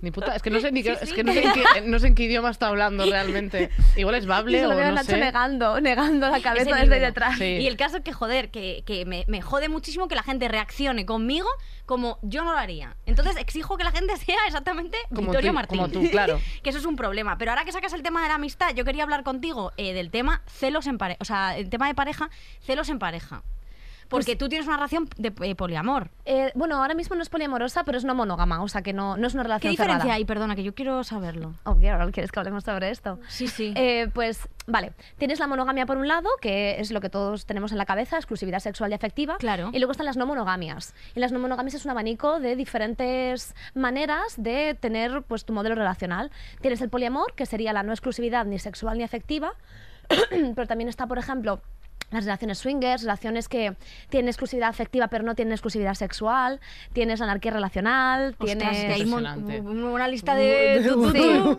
Ni puta, es que no sé ni qué, Sí, es que no sé, en qué, no sé en qué idioma está hablando realmente. Igual es Y bable o no Nacho sé. negando, negando la cabeza desde detrás. Sí. Y el caso es que, joder, que, que me, me jode muchísimo que la gente reaccione conmigo como yo no lo haría. Entonces exijo que la gente [laughs] sea exactamente Como Victoria tú- Martín. como tú, claro. [laughs] que eso es un problema. Pero ahora que sacas el tema de la amistad, yo quería hablar contigo eh, del tema celos en pareja. O sea, el tema de pareja, celos en pareja. Porque Pues tú tienes una relación de eh, poliamor. Eh, bueno, ahora mismo no es poliamorosa, pero es no monógama, o sea que no, no es una ¿Qué relación diferencia cerrada. hay? Perdona, que yo quiero saberlo. Oh, girl, ¿quieres que hablemos sobre esto? Sí, sí. Eh, pues vale, tienes la monogamia por un lado, que es lo que todos tenemos en la cabeza, exclusividad sexual y afectiva. Claro. Y luego están las no monogamias. Y las no monogamias es un abanico de diferentes maneras de tener pues, tu modelo relacional. Tienes el poliamor, que sería la no exclusividad ni sexual ni afectiva, [clears throat] pero también está, por ejemplo, las relaciones swingers, relaciones que tienen exclusividad afectiva pero no tienen exclusividad sexual, tienes anarquía relacional, Ostras, tienes... que hay una lista de... [laughs] tu.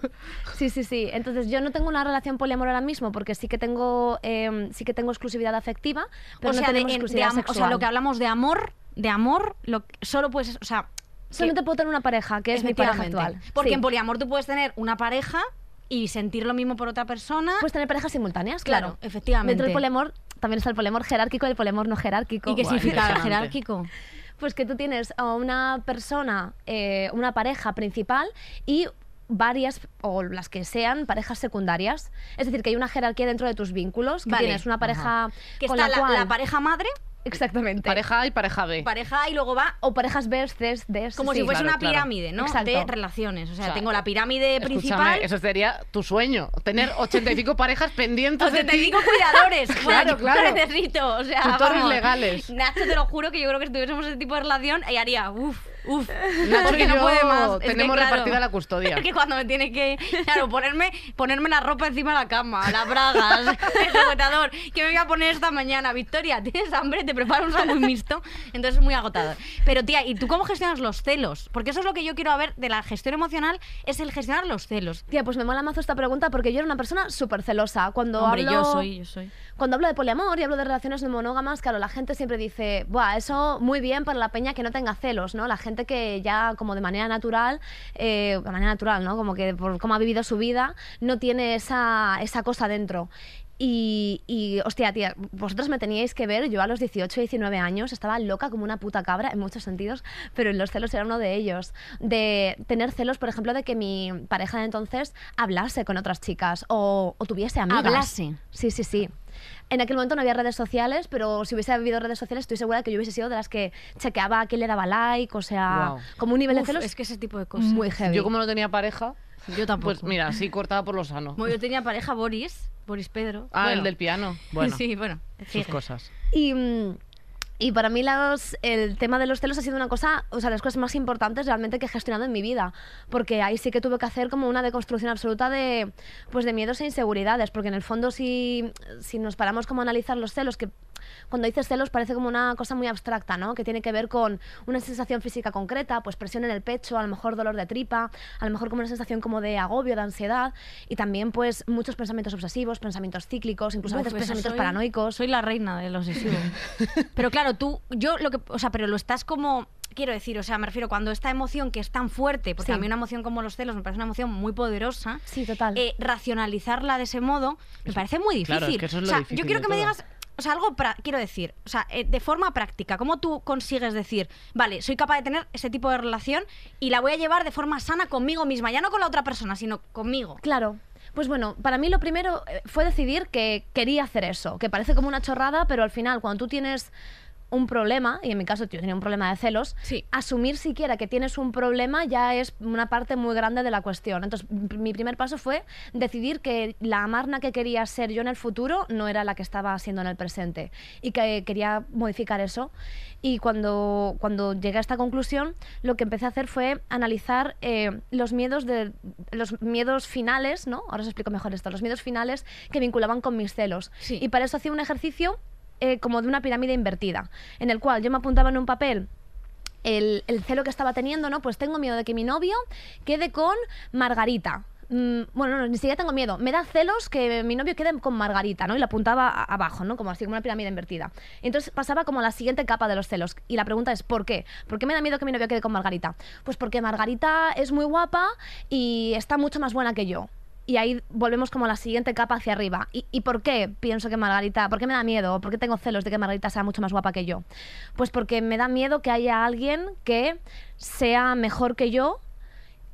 Sí, sí, sí. Entonces yo no tengo una relación poliamor ahora mismo porque sí que tengo, eh, sí que tengo exclusividad afectiva, pero o sea, no de- tenemos de exclusividad am- o sea, sexual. lo que hablamos de amor, de amor, lo, solo puedes, o sea, Solo te puedo tener una pareja, que es mi pareja actual. Porque Sí. en poliamor tú puedes tener una pareja y sentir lo mismo por otra persona. Puedes tener parejas simultáneas, Claro, claro. efectivamente. Dentro del poliamor también está el poliamor jerárquico y el poliamor no jerárquico. ¿Y qué significa jerárquico? Pues que tú tienes a una persona, eh, una pareja principal y varias, o las que sean, parejas secundarias. Es decir, que hay una jerarquía dentro de tus vínculos, que Vale. tienes una pareja Que con está la, la, cual... la pareja madre, Exactamente. Pareja A y pareja B. pareja A y luego va O parejas B, C, D, como sí. si fuese claro, una claro. pirámide, ¿no? Exacto. De relaciones. O sea, O sea, tengo la pirámide principal. eso sería tu sueño. Tener 85 [laughs] parejas pendientes de ti. 85 cuidadores. [laughs] Claro, claro. Yo necesito, o sea, Tutores vamos. legales. Nacho, te lo juro que yo creo que si tuviésemos ese tipo de relación, y haría, uff. Uf, [laughs] Nacho porque y no yo puede más. Es que, tenemos claro, repartida la custodia. [laughs] Es que cuando me tiene que, claro, ponerme, ponerme la ropa encima de la cama, las bragas, [laughs] el sujetador, que me voy a poner esta mañana. Victoria, ¿tienes hambre? Te preparo un sándwich mixto. Entonces es muy agotador. Pero tía, ¿y tú cómo gestionas los celos? Porque eso es lo que yo quiero ver de la gestión emocional, es el gestionar los celos. Tía, pues me mola mazo esta pregunta porque yo era una persona súper celosa. Cuando Hombre, hablo... yo soy, yo soy. Cuando hablo de poliamor y hablo de relaciones no monógamas, claro, la gente siempre dice, Buah, eso muy bien para la peña que no tenga celos, ¿no? La gente que ya como de manera natural, eh, de manera natural, ¿no? Como que por cómo ha vivido su vida, no tiene esa, esa cosa dentro. Y, y, hostia, tía, vosotros me teníais que ver, yo a los 18, 19 años estaba loca como una puta cabra en muchos sentidos, pero en los celos era uno de ellos. De tener celos, por ejemplo, de que mi pareja de entonces hablase con otras chicas o, o tuviese amigas. Hablase. Sí, sí, sí. En aquel momento no había redes sociales, pero si hubiese habido redes sociales, estoy segura que yo hubiese sido de las que chequeaba a quién le daba like, o sea, como un nivel de Uf, celos es que ese tipo de cosas. muy heavy. Yo como no tenía pareja, Yo tampoco. pues mira, así cortada por lo sano. Bueno, yo tenía pareja Boris, Boris Pedro. Ah, Bueno, el del piano. Bueno, [laughs] Sí, bueno. sus cosas. Y, mm, y para mí los- el tema de los celos ha sido una cosa, o sea, las cosas más importantes realmente que he gestionado en mi vida, porque ahí sí que tuve que hacer como una deconstrucción absoluta de, pues de miedos e inseguridades, porque en el fondo si, si nos paramos como a analizar los celos, que cuando dices celos parece como una cosa muy abstracta, ¿no? Que tiene que ver con una sensación física concreta, pues presión en el pecho, a lo mejor dolor de tripa, a lo mejor como una sensación como de agobio, de ansiedad, y también pues muchos pensamientos obsesivos, pensamientos cíclicos, incluso a veces pensamientos soy- paranoicos. Soy la reina de los obsesivo. [laughs] pero claro, tú, yo lo que, o sea, pero lo estás como, quiero decir, o sea, me refiero cuando esta emoción que es tan fuerte, porque Sí. a mí una emoción como los celos me parece una emoción muy poderosa. Sí, total. eh, racionalizarla de ese modo me parece muy difícil. Claro, es que eso es o lo sea, difícil yo quiero que me todo. digas, o sea, algo, quiero decir, o sea, eh, de forma práctica, ¿cómo tú consigues decir, vale, soy capaz de tener ese tipo de relación y la voy a llevar de forma sana conmigo misma, ya no con la otra persona, sino conmigo? Claro. Pues bueno, para mí lo primero eh, fue decidir que quería hacer eso, que parece como una chorrada, pero al final cuando tú tienes un problema, y en mi caso yo tenía un problema de celos, Sí. asumir siquiera que tienes un problema ya es una parte muy grande de la cuestión. Entonces, mi primer paso fue decidir que la Amarna que quería ser yo en el futuro no era la que estaba siendo en el presente y que quería modificar eso. Y cuando, cuando llegué a esta conclusión, lo que empecé a hacer fue analizar eh, los miedos de los miedos finales, ¿no? Ahora os explico mejor esto, los miedos finales que vinculaban con mis celos. Sí. Y para eso hacía un ejercicio eh, como de una pirámide invertida, en el cual yo me apuntaba en un papel el, el celo que estaba teniendo, ¿no? Pues tengo miedo de que mi novio quede con Margarita. Mm, bueno, no, ni siquiera tengo miedo. Me da celos que mi novio quede con Margarita, ¿no? Y la apuntaba abajo, ¿no? Como así, como una pirámide invertida. Entonces pasaba como la siguiente capa de los celos. Y la pregunta es, ¿por qué? ¿Por qué me da miedo que mi novio quede con Margarita? Pues porque Margarita es muy guapa y está mucho más buena que yo. Y ahí volvemos como a la siguiente capa hacia arriba. ¿Y, y por qué pienso que Margarita, por qué me da miedo? ¿Por qué tengo celos de que Margarita sea mucho más guapa que yo? Pues porque me da miedo que haya alguien que sea mejor que yo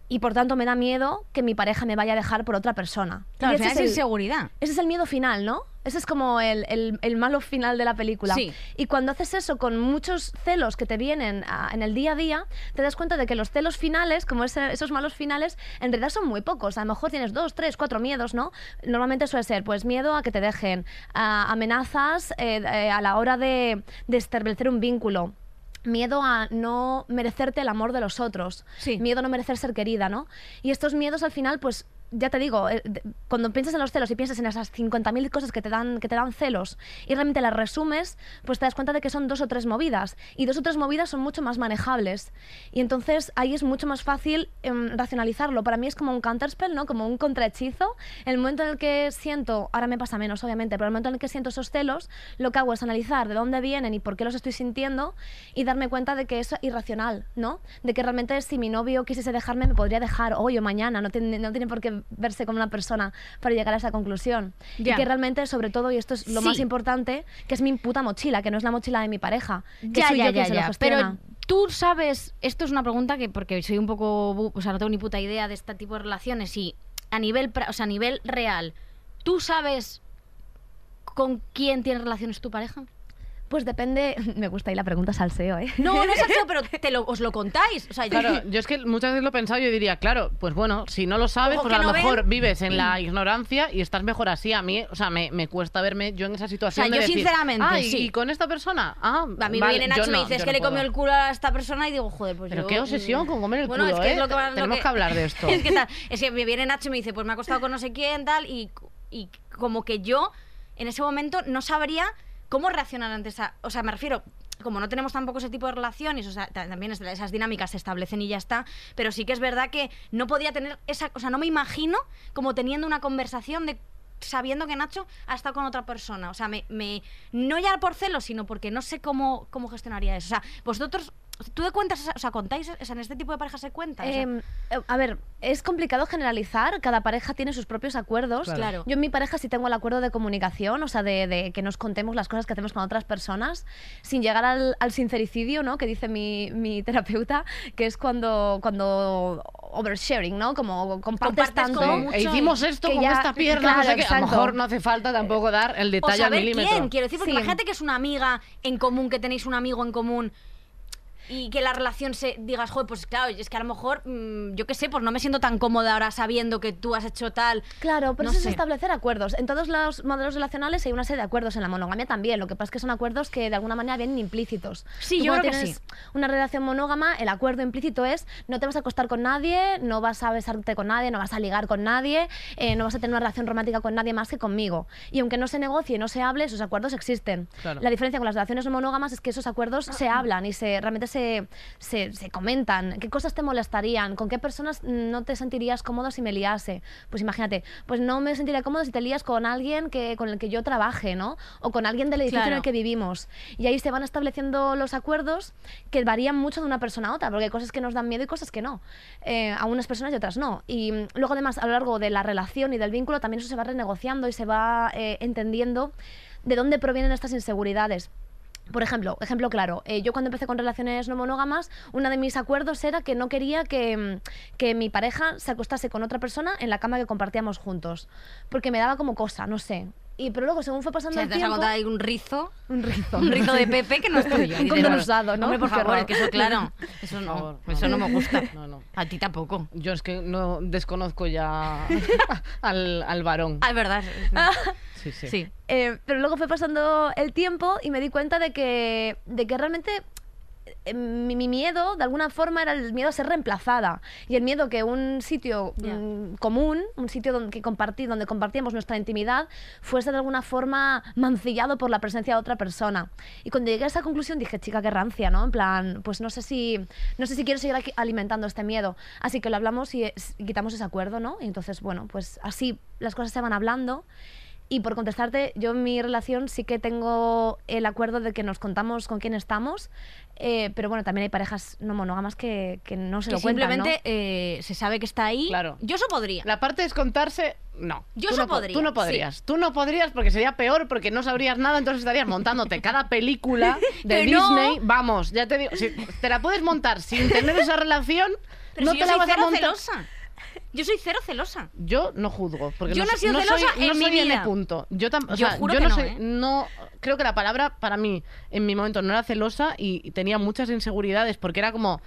y por tanto me da miedo que mi pareja me vaya a dejar por otra persona. Claro, Y ese es es el- inseguridad. ese es el miedo final, ¿no? Ese es como el, el- el malo final de la película. Sí. Y cuando haces eso con muchos celos que te vienen ah, en el día a día, te das cuenta de que los celos finales, como ese- esos malos finales, en realidad son muy pocos. A lo mejor tienes dos, tres, cuatro miedos, ¿no? Normalmente suele ser, pues, miedo a que te dejen, a amenazas eh, eh, a la hora de, de establecer un vínculo. Miedo a no merecerte el amor de los otros. Sí. Miedo a no merecer ser querida, ¿no? Y estos miedos al final, pues ya te digo, eh, cuando piensas en los celos y piensas en esas 50.000 cosas que te, dan, que te dan celos y realmente las resumes, pues te das cuenta de que son dos o tres movidas. Y dos o tres movidas son mucho más manejables. Y entonces ahí es mucho más fácil em, racionalizarlo. Para mí es como un counterspell, ¿no? Como un contrahechizo. El momento en el que siento, ahora me pasa menos obviamente, pero el momento en el que siento esos celos, lo que hago es analizar de dónde vienen y por qué los estoy sintiendo y darme cuenta de que es irracional, ¿no? De que realmente si mi novio quisiese dejarme, me podría dejar hoy o mañana. No tiene, no tiene por qué verse como una persona para llegar a esa conclusión. Ya. Y que realmente, sobre todo, y esto es lo Sí. más importante, que es mi puta mochila, que no es la mochila de mi pareja. Que Ya, soy ya, yo quien ya, se lo ya. gestiona. Pero tú sabes, esto es una pregunta que porque soy un poco, o sea, no tengo ni puta idea de este tipo de relaciones y a nivel, o sea, a nivel real, ¿tú sabes con quién tienes relaciones tu pareja? Pues depende, [laughs] me gusta ahí la pregunta salseo, ¿eh? No, no es feo, pero [laughs] te lo, os lo contáis. O sea, yo- Claro, yo es que muchas veces lo he pensado y yo diría, claro, pues bueno, si no lo sabes, Ojo pues a lo no mejor ven. vives en la ignorancia y estás mejor así. A mí, o sea, me, me cuesta verme yo en esa situación. O sea, de yo decir, sinceramente, "Ah, ¿y- sí. ¿Y con esta persona? Ah, a mí me viene Nacho y me no, dice, es yo que no le comió puedo". el culo a esta persona y digo, joder, pues Pero yo... qué obsesión con comer el bueno, culo, es que ¿eh? es lo que, Tenemos que hablar de [laughs] esto. es, que tal, es que me viene Nacho y me dice, pues me ha costado con no sé quién, tal, y, y como que yo en ese momento no sabría cómo reaccionar ante esa... O sea, me refiero, como no tenemos tampoco ese tipo de relaciones, o sea, ta- también es- esas dinámicas se establecen y ya está, pero sí que es verdad que no podía tener esa... O sea, no me imagino como teniendo una conversación de sabiendo que Nacho ha estado con otra persona. O sea, me, me no ya por celos, sino porque no sé cómo, cómo gestionaría eso. O sea, vosotros, ¿tú de cuentas, o sea, contáis, o sea, en este tipo de parejas se cuenta? O sea, Em, eh, a ver, es complicado generalizar, cada pareja tiene sus propios acuerdos. Claro. Yo en mi pareja sí tengo el acuerdo de comunicación, o sea, de, de que nos contemos las cosas que hacemos con otras personas, sin llegar al, al sincericidio, ¿no? Que dice mi, mi terapeuta, que es cuando, cuando oversharing, ¿no? Como compartes Compartes tanto. como Sí, mucho e hicimos esto que con ya- esta pierna, claro, no sé qué. A lo mejor no hace falta tampoco dar el o detalle al saber milímetro. quién, quiero decir, porque Sí. imagínate que es una amiga en común, que tenéis un amigo en común y que la relación se digas, joder, pues claro, es que a lo mejor, mm, yo qué sé, pues no me siento tan cómoda ahora sabiendo que tú has hecho tal. Claro, pero No eso es sé. establecer acuerdos. En todos los modelos relacionales hay una serie de acuerdos, en la monogamia también. Lo que pasa es que son acuerdos que de alguna manera vienen implícitos. Sí, Tú yo creo que tienes una relación monógama, el acuerdo implícito es no te vas a acostar con nadie, no vas a besarte con nadie, no vas a ligar con nadie, eh, no vas a tener una relación romántica con nadie más que conmigo. Y aunque no se negocie no se hable, esos acuerdos existen. Claro. La diferencia con las relaciones no monógamas es que esos acuerdos se hablan y se realmente se, se, se comentan. ¿Qué cosas te molestarían? ¿Con qué personas no te sentirías cómodo si me liase? Pues imagínate, pues no me sentiría cómodo si te lías con alguien que, con el que yo trabaje, ¿no? O con alguien del edificio en Claro. el que vivimos. Y ahí se van estableciendo los acuerdos que varían mucho de una persona a otra, porque hay cosas que nos dan miedo y cosas que no. Eh, a unas personas y otras no. Y mm, luego además a lo largo de la relación y del vínculo también eso se va renegociando y se va eh, entendiendo de dónde provienen estas inseguridades. Por ejemplo, ejemplo claro, eh, yo cuando empecé con relaciones no monógamas, uno de mis acuerdos era que no quería que, mm, que mi pareja se acostase con otra persona en la cama que compartíamos juntos, porque me daba como cosa, no sé. Y pero luego según fue O pasando sea, el te has tiempo, ahí un rizo, un rizo, un rizo de Pepe que no es [laughs] tuyo. Un condón "Bueno, usado, ¿no? Hombre, por favor, es que eso, claro, [laughs] eso no, favor, eso no me gusta. No, no. A ti tampoco. Yo es que no desconozco ya [laughs] al, al varón. Ah, es verdad. Sí, sí. Sí. Eh, pero luego fue pasando el tiempo y me di cuenta de que, de que realmente mi, mi miedo, de alguna forma, era el miedo a ser reemplazada. Y el miedo que un sitio Ya. mm, común, un sitio donde, que compartir, donde compartíamos nuestra intimidad, fuese de alguna forma mancillado por la presencia de otra persona. Y cuando llegué a esa conclusión dije, chica, qué rancia, ¿no? En plan, pues no sé si, no sé si quiero seguir alimentando este miedo. Así que lo hablamos y, es- y quitamos ese acuerdo, ¿no? Y entonces, bueno, pues así las cosas se van hablando. Y por contestarte, yo en mi relación sí que tengo el acuerdo de que nos contamos con quién estamos, eh, pero bueno, también hay parejas no monógamas que, que no se Que lo cuentan, ¿no? simplemente eh, se sabe que está ahí. Claro. Yo eso podría. La parte es contarse, no. Yo Tú eso no po- podría, Tú no sí. podrías. Tú no podrías porque sería peor porque no sabrías nada, entonces estarías montándote cada película [laughs] de no. Disney. Vamos, ya te digo, si te la puedes montar sin tener esa relación, Pero no si te yo la soy vas a montar. celosa. Yo soy cero celosa. Yo no juzgo, porque Yo no he sido soy, celosa no en mi soy vida. N punto. Yo, tam- o Yo sea, juro yo que no, no, soy, ¿eh? no creo que la palabra para mí en mi momento no era celosa y, y tenía muchas inseguridades porque era como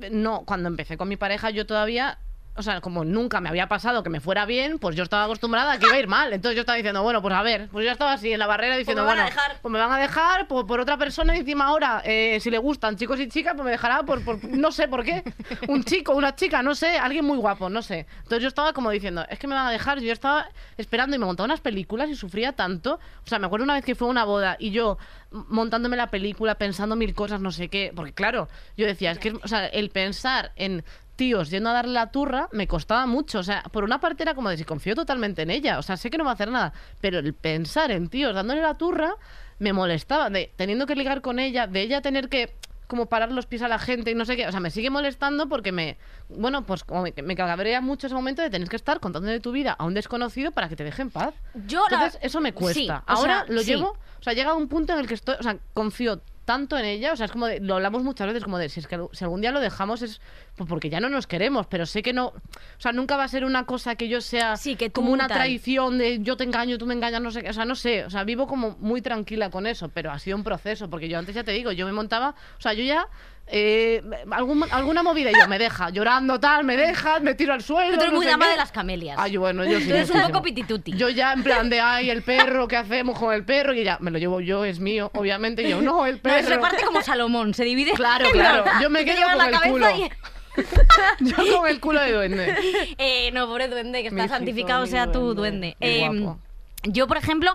eh, no, cuando empecé con mi pareja yo todavía o sea, como nunca me había pasado que me fuera bien, pues yo estaba acostumbrada a que iba a ir mal. Entonces yo estaba diciendo, bueno, pues a ver, pues yo estaba así en la barrera diciendo, me van a bueno, dejar. pues me van a dejar por, por otra persona y encima ahora, eh, si le gustan chicos y chicas, pues me dejará por, por no sé por qué. Un chico, una chica, no sé, alguien muy guapo, no sé. Entonces yo estaba como diciendo, es que me van a dejar. Yo estaba esperando y me montaba unas películas y sufría tanto. O sea, me acuerdo una vez que fue a una boda y yo montándome la película, pensando mil cosas, no sé qué. Porque claro, yo decía, es que, o sea, el pensar en tíos yendo a darle la turra me costaba mucho. O sea, por una parte era como de si confío totalmente en ella. O sea, sé que no va a hacer nada. Pero el pensar en tíos dándole la turra me molestaba. De teniendo que ligar con ella, de ella tener que como parar los pies a la gente y no sé qué. O sea, me sigue molestando porque me. Bueno, pues como me, me cabrea mucho ese momento de tener que estar contando de tu vida a un desconocido para que te deje en paz. Yo la- Entonces, eso me cuesta. Sí, Ahora sea, lo sí. llevo. O sea, llega un punto en el que estoy. O sea, confío tanto en ella, o sea, es como de- lo hablamos muchas veces, como de si, es que, si algún día lo dejamos es pues porque ya no nos queremos, pero sé que no, o sea, nunca va a ser una cosa que yo sea Sí, que como una tal. traición de yo te engaño, tú me engañas, no sé qué, o sea, no sé, o sea, vivo como muy tranquila con eso, pero ha sido un proceso, porque yo antes ya te digo, yo me montaba, o sea, yo ya... eh, algún- alguna movida y yo me deja llorando tal me dejas me tiro al suelo Tú eres no muy sé dama qué. de las camelias. Ay, bueno, yo sí. Tú eres un poco pitituti. Yo ya en plan de, ay, el perro, ¿qué hacemos con el perro? Y ya, me lo llevo yo, es mío, obviamente. Y yo, no, el [laughs] No, perro. se reparte como Salomón, se divide. Claro, claro. Yo me quedo con la el culo. y- [laughs] Yo con el culo de duende. [laughs] Eh, no, pobre duende, que está santificado sea tu duende. Eh, guapo. yo, por ejemplo,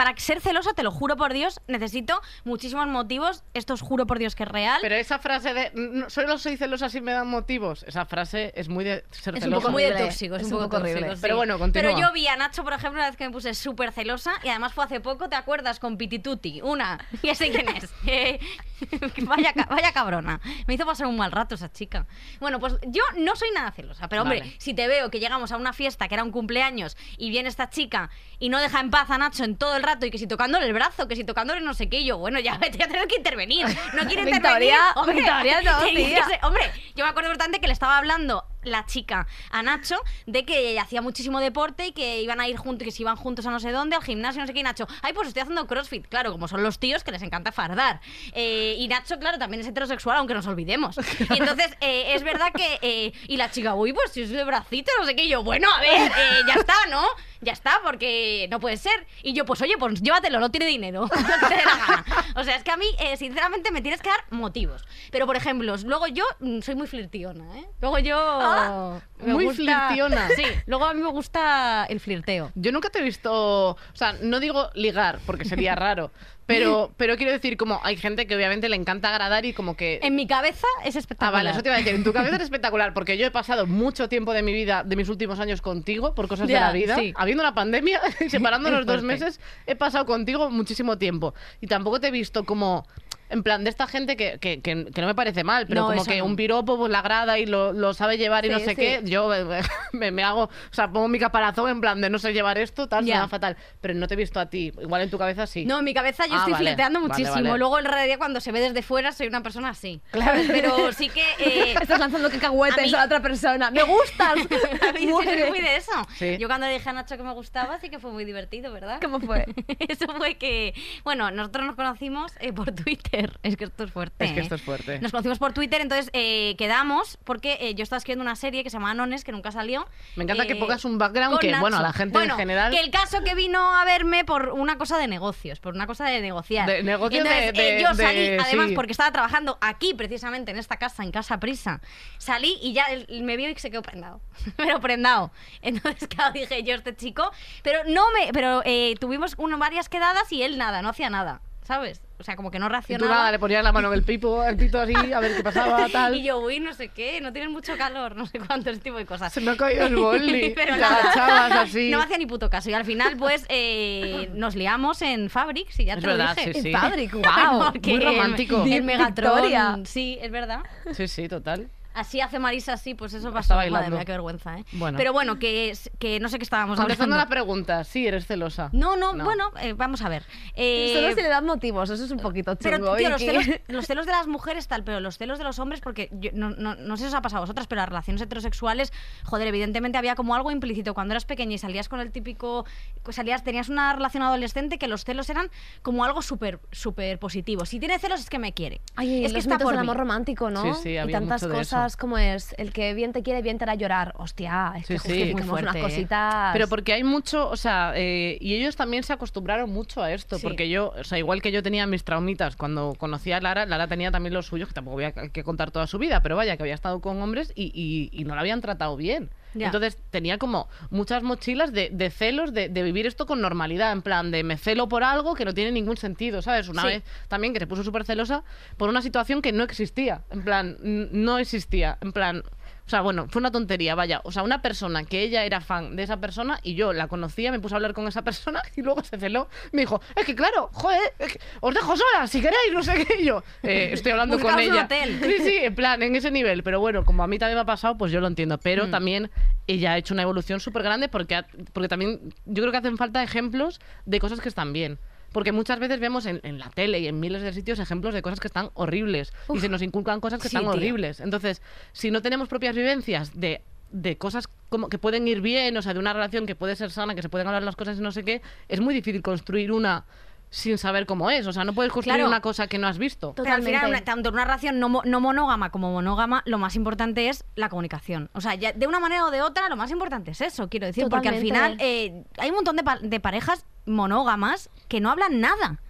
para ser celosa, te lo juro por Dios, necesito muchísimos motivos. Esto os juro por Dios que es real. Pero esa frase de, "No, solo soy celosa si me dan motivos, esa frase es muy de ser Es un celosa. poco muy de tóxico, es, Es un un poco, poco tóxico, horrible. sí. Pero bueno, continúa. Pero yo vi a Nacho, por ejemplo, una vez que me puse súper celosa y además fue hace poco, ¿te acuerdas? Con Pitituti, una, [laughs] ya sé quién es. [laughs] Vaya, vaya cabrona. Me hizo pasar un mal rato esa chica. Bueno, pues yo no soy nada celosa, pero hombre, Vale. si te veo que llegamos a una fiesta que era un cumpleaños y viene esta chica y no deja en paz a Nacho en todo el rato y que si tocándole el brazo, que si tocándole no sé qué, yo, bueno, ya [laughs] voy a tener que intervenir. No quiere [laughs] intervenir. [laughs] Hombre, Victoria, no, tía. Hombre, yo me acuerdo bastante que le estaba hablando la chica a Nacho de que hacía muchísimo deporte y que iban a ir juntos, que se iban juntos a no sé dónde, al gimnasio, no sé qué, y Nacho, ay, pues estoy haciendo crossfit. Claro, como son los tíos que les encanta fardar. Eh, y Nacho, claro, también es heterosexual, aunque nos olvidemos. Y entonces, eh, es verdad que. eh, y la chica, uy, pues si es de bracito, no sé qué, y yo, bueno, a ver, eh, ya está, ¿no? Ya está, porque no puede ser. Y yo, pues oye, pues llévatelo, no tiene dinero. [laughs] No te dé la gana. O sea, es que a mí, eh, sinceramente, me tienes que dar motivos. Pero, por ejemplo, luego yo mm, soy muy flirtiona, ¿eh? Luego yo. me muy gusta- flirtiona. Sí, luego a mí me gusta el flirteo. Yo nunca te he visto, o sea, no digo ligar, porque sería raro, pero, pero quiero decir, como hay gente que obviamente le encanta agradar y como que... En mi cabeza es Ah, espectacular. vale, eso te iba a decir. En tu cabeza es espectacular, porque yo he pasado mucho tiempo de mi vida, de mis últimos años contigo, por cosas de la vida. sí. Habiendo una pandemia, [laughs] separándonos [laughs] dos meses, he pasado contigo muchísimo tiempo. Y tampoco te he visto como. En plan, de esta gente que, que, que- que no me parece mal, pero No, como que no. un piropo pues la agrada y lo, lo sabe llevar y no sé sí. qué, yo eh, [laughs] me, me hago, o sea, pongo mi caparazón en plan de no sé llevar esto, tal, se Ya. me da fatal. Pero no te he visto a ti, igual en tu cabeza sí. No, en mi cabeza yo Ah, estoy vale, flirteando vale, muchísimo. vale. Luego en realidad cuando se ve desde fuera soy una persona así. ¿sabes? Pero sí que... [laughs] eh, Estás lanzando A cacahuetes mí- a, la otra persona. ¡Me gustas! [laughs] a mí muy de eso. Sí. Yo cuando le dije a Nacho que me gustaba, sí que fue muy divertido, ¿verdad? ¿Cómo fue? Eso fue que, bueno, nosotros nos conocimos eh, por Twitter. Es que esto es fuerte. Es que ¿eh? esto es fuerte. Nos conocimos por Twitter, entonces eh, quedamos porque eh, yo estaba escribiendo una serie que se llama Anones, que nunca salió. Me encanta que eh, pongas un background que, bueno, a Nacho. la gente Bueno, en general. Que el caso que vino a verme por una cosa de negocios, por una cosa de negociar. De negocio de- Entonces, de- eh, yo de- salí, además, sí. porque estaba trabajando aquí, precisamente en esta casa, en Casa Prisa. Salí y ya me vio y se quedó prendado. [laughs] pero prendado. Entonces, claro, dije yo, este chico. Pero no me. Pero eh, tuvimos uno, varias quedadas y él nada, no hacía nada. ¿Sabes? O sea, como que no Y tú nada, le ponías la mano en el pipo, el pito así, a ver qué pasaba, [laughs] tal. Y yo, uy, no sé qué, no tienes mucho calor, no sé cuánto, ese tipo de cosas. Se me ha caído el boli. [laughs] Pero agachabas así. No me hacía ni puto caso. Y al final, pues, eh, nos liamos en Fabrics y ya Es te lo verdad, dije. sí, sí. Fabric, wow. [laughs] Porque Muy romántico. El, el Megatron. Sí, es verdad. Sí, sí, total. Así hace Marisa, sí, pues eso pasó. Madre bailando. mía, qué vergüenza, ¿eh? Bueno. Pero bueno, que, es- que no sé qué estábamos Contestando a la hablando. pregunta, sí, eres celosa. No, no, bueno, eh, vamos a ver. Eh, Solo se le dan motivos, eso es un poquito chungo. pero, tío, los Vicky. celos, [laughs] los celos de las mujeres tal, pero los celos de los hombres, porque yo, no, no, no sé si os ha pasado a vosotras, pero las relaciones heterosexuales, joder, evidentemente había como algo implícito. Cuando eras pequeña y salías con el típico, pues salías, tenías una relación adolescente que los celos eran como algo súper, súper positivo. Si tiene celos es que me quiere. Ay, es que los está mitos por del mí. amor romántico, ¿no? Sí, sí, y había tantas mucho de eso. cosas como es, el que bien te quiere, bien te hará llorar. Hostia, es Sí, que sí. justo Muy fuerte, unas ¿eh? cositas... Pero porque hay mucho, o sea, eh, y ellos también se acostumbraron mucho a esto, Sí. porque yo, o sea, igual que yo tenía mis traumitas cuando conocí a Lara, Lara tenía también los suyos, que tampoco voy a que contar toda su vida, pero vaya, que había estado con hombres y, y- y no la habían tratado bien. Entonces tenía como muchas mochilas de, de celos, de, de vivir esto con normalidad, en plan de me celo por algo que no tiene ningún sentido, ¿sabes? Una Sí. vez también que se puso súper celosa por una situación que no existía, en plan, no existía, en plan... O sea, bueno, fue una tontería, vaya. O sea, una persona que ella era fan de esa persona y yo la conocía, me puse a hablar con esa persona y luego se celó. Me dijo, es que claro, joder, es que os dejo sola, si queréis, no sé qué. Y yo eh, estoy hablando con un ella. hotel. Sí, sí, en plan, en ese nivel. Pero bueno, como a mí también me ha pasado, pues yo lo entiendo. Pero Mm. también ella ha hecho una evolución súper grande porque, ha- porque también yo creo que hacen falta ejemplos de cosas que están bien. Porque muchas veces vemos en, en la tele y en miles de sitios ejemplos de cosas que están horribles y se nos inculcan cosas que Sí, están tía. horribles. Entonces, si no tenemos propias vivencias de de cosas como que pueden ir bien, o sea, de una relación que puede ser sana, que se pueden hablar las cosas y no sé qué, es muy difícil construir una sin saber cómo es. O sea, no puedes construir Claro. una cosa que no has visto. Pero al final, Totalmente. una- tanto en una relación no, mo- no monógama como monógama, lo más importante es la comunicación. O sea, ya de una manera o de otra, lo más importante es eso, quiero decir. Porque al final eh, hay un montón de, pa- de parejas monógamas que no hablan nada.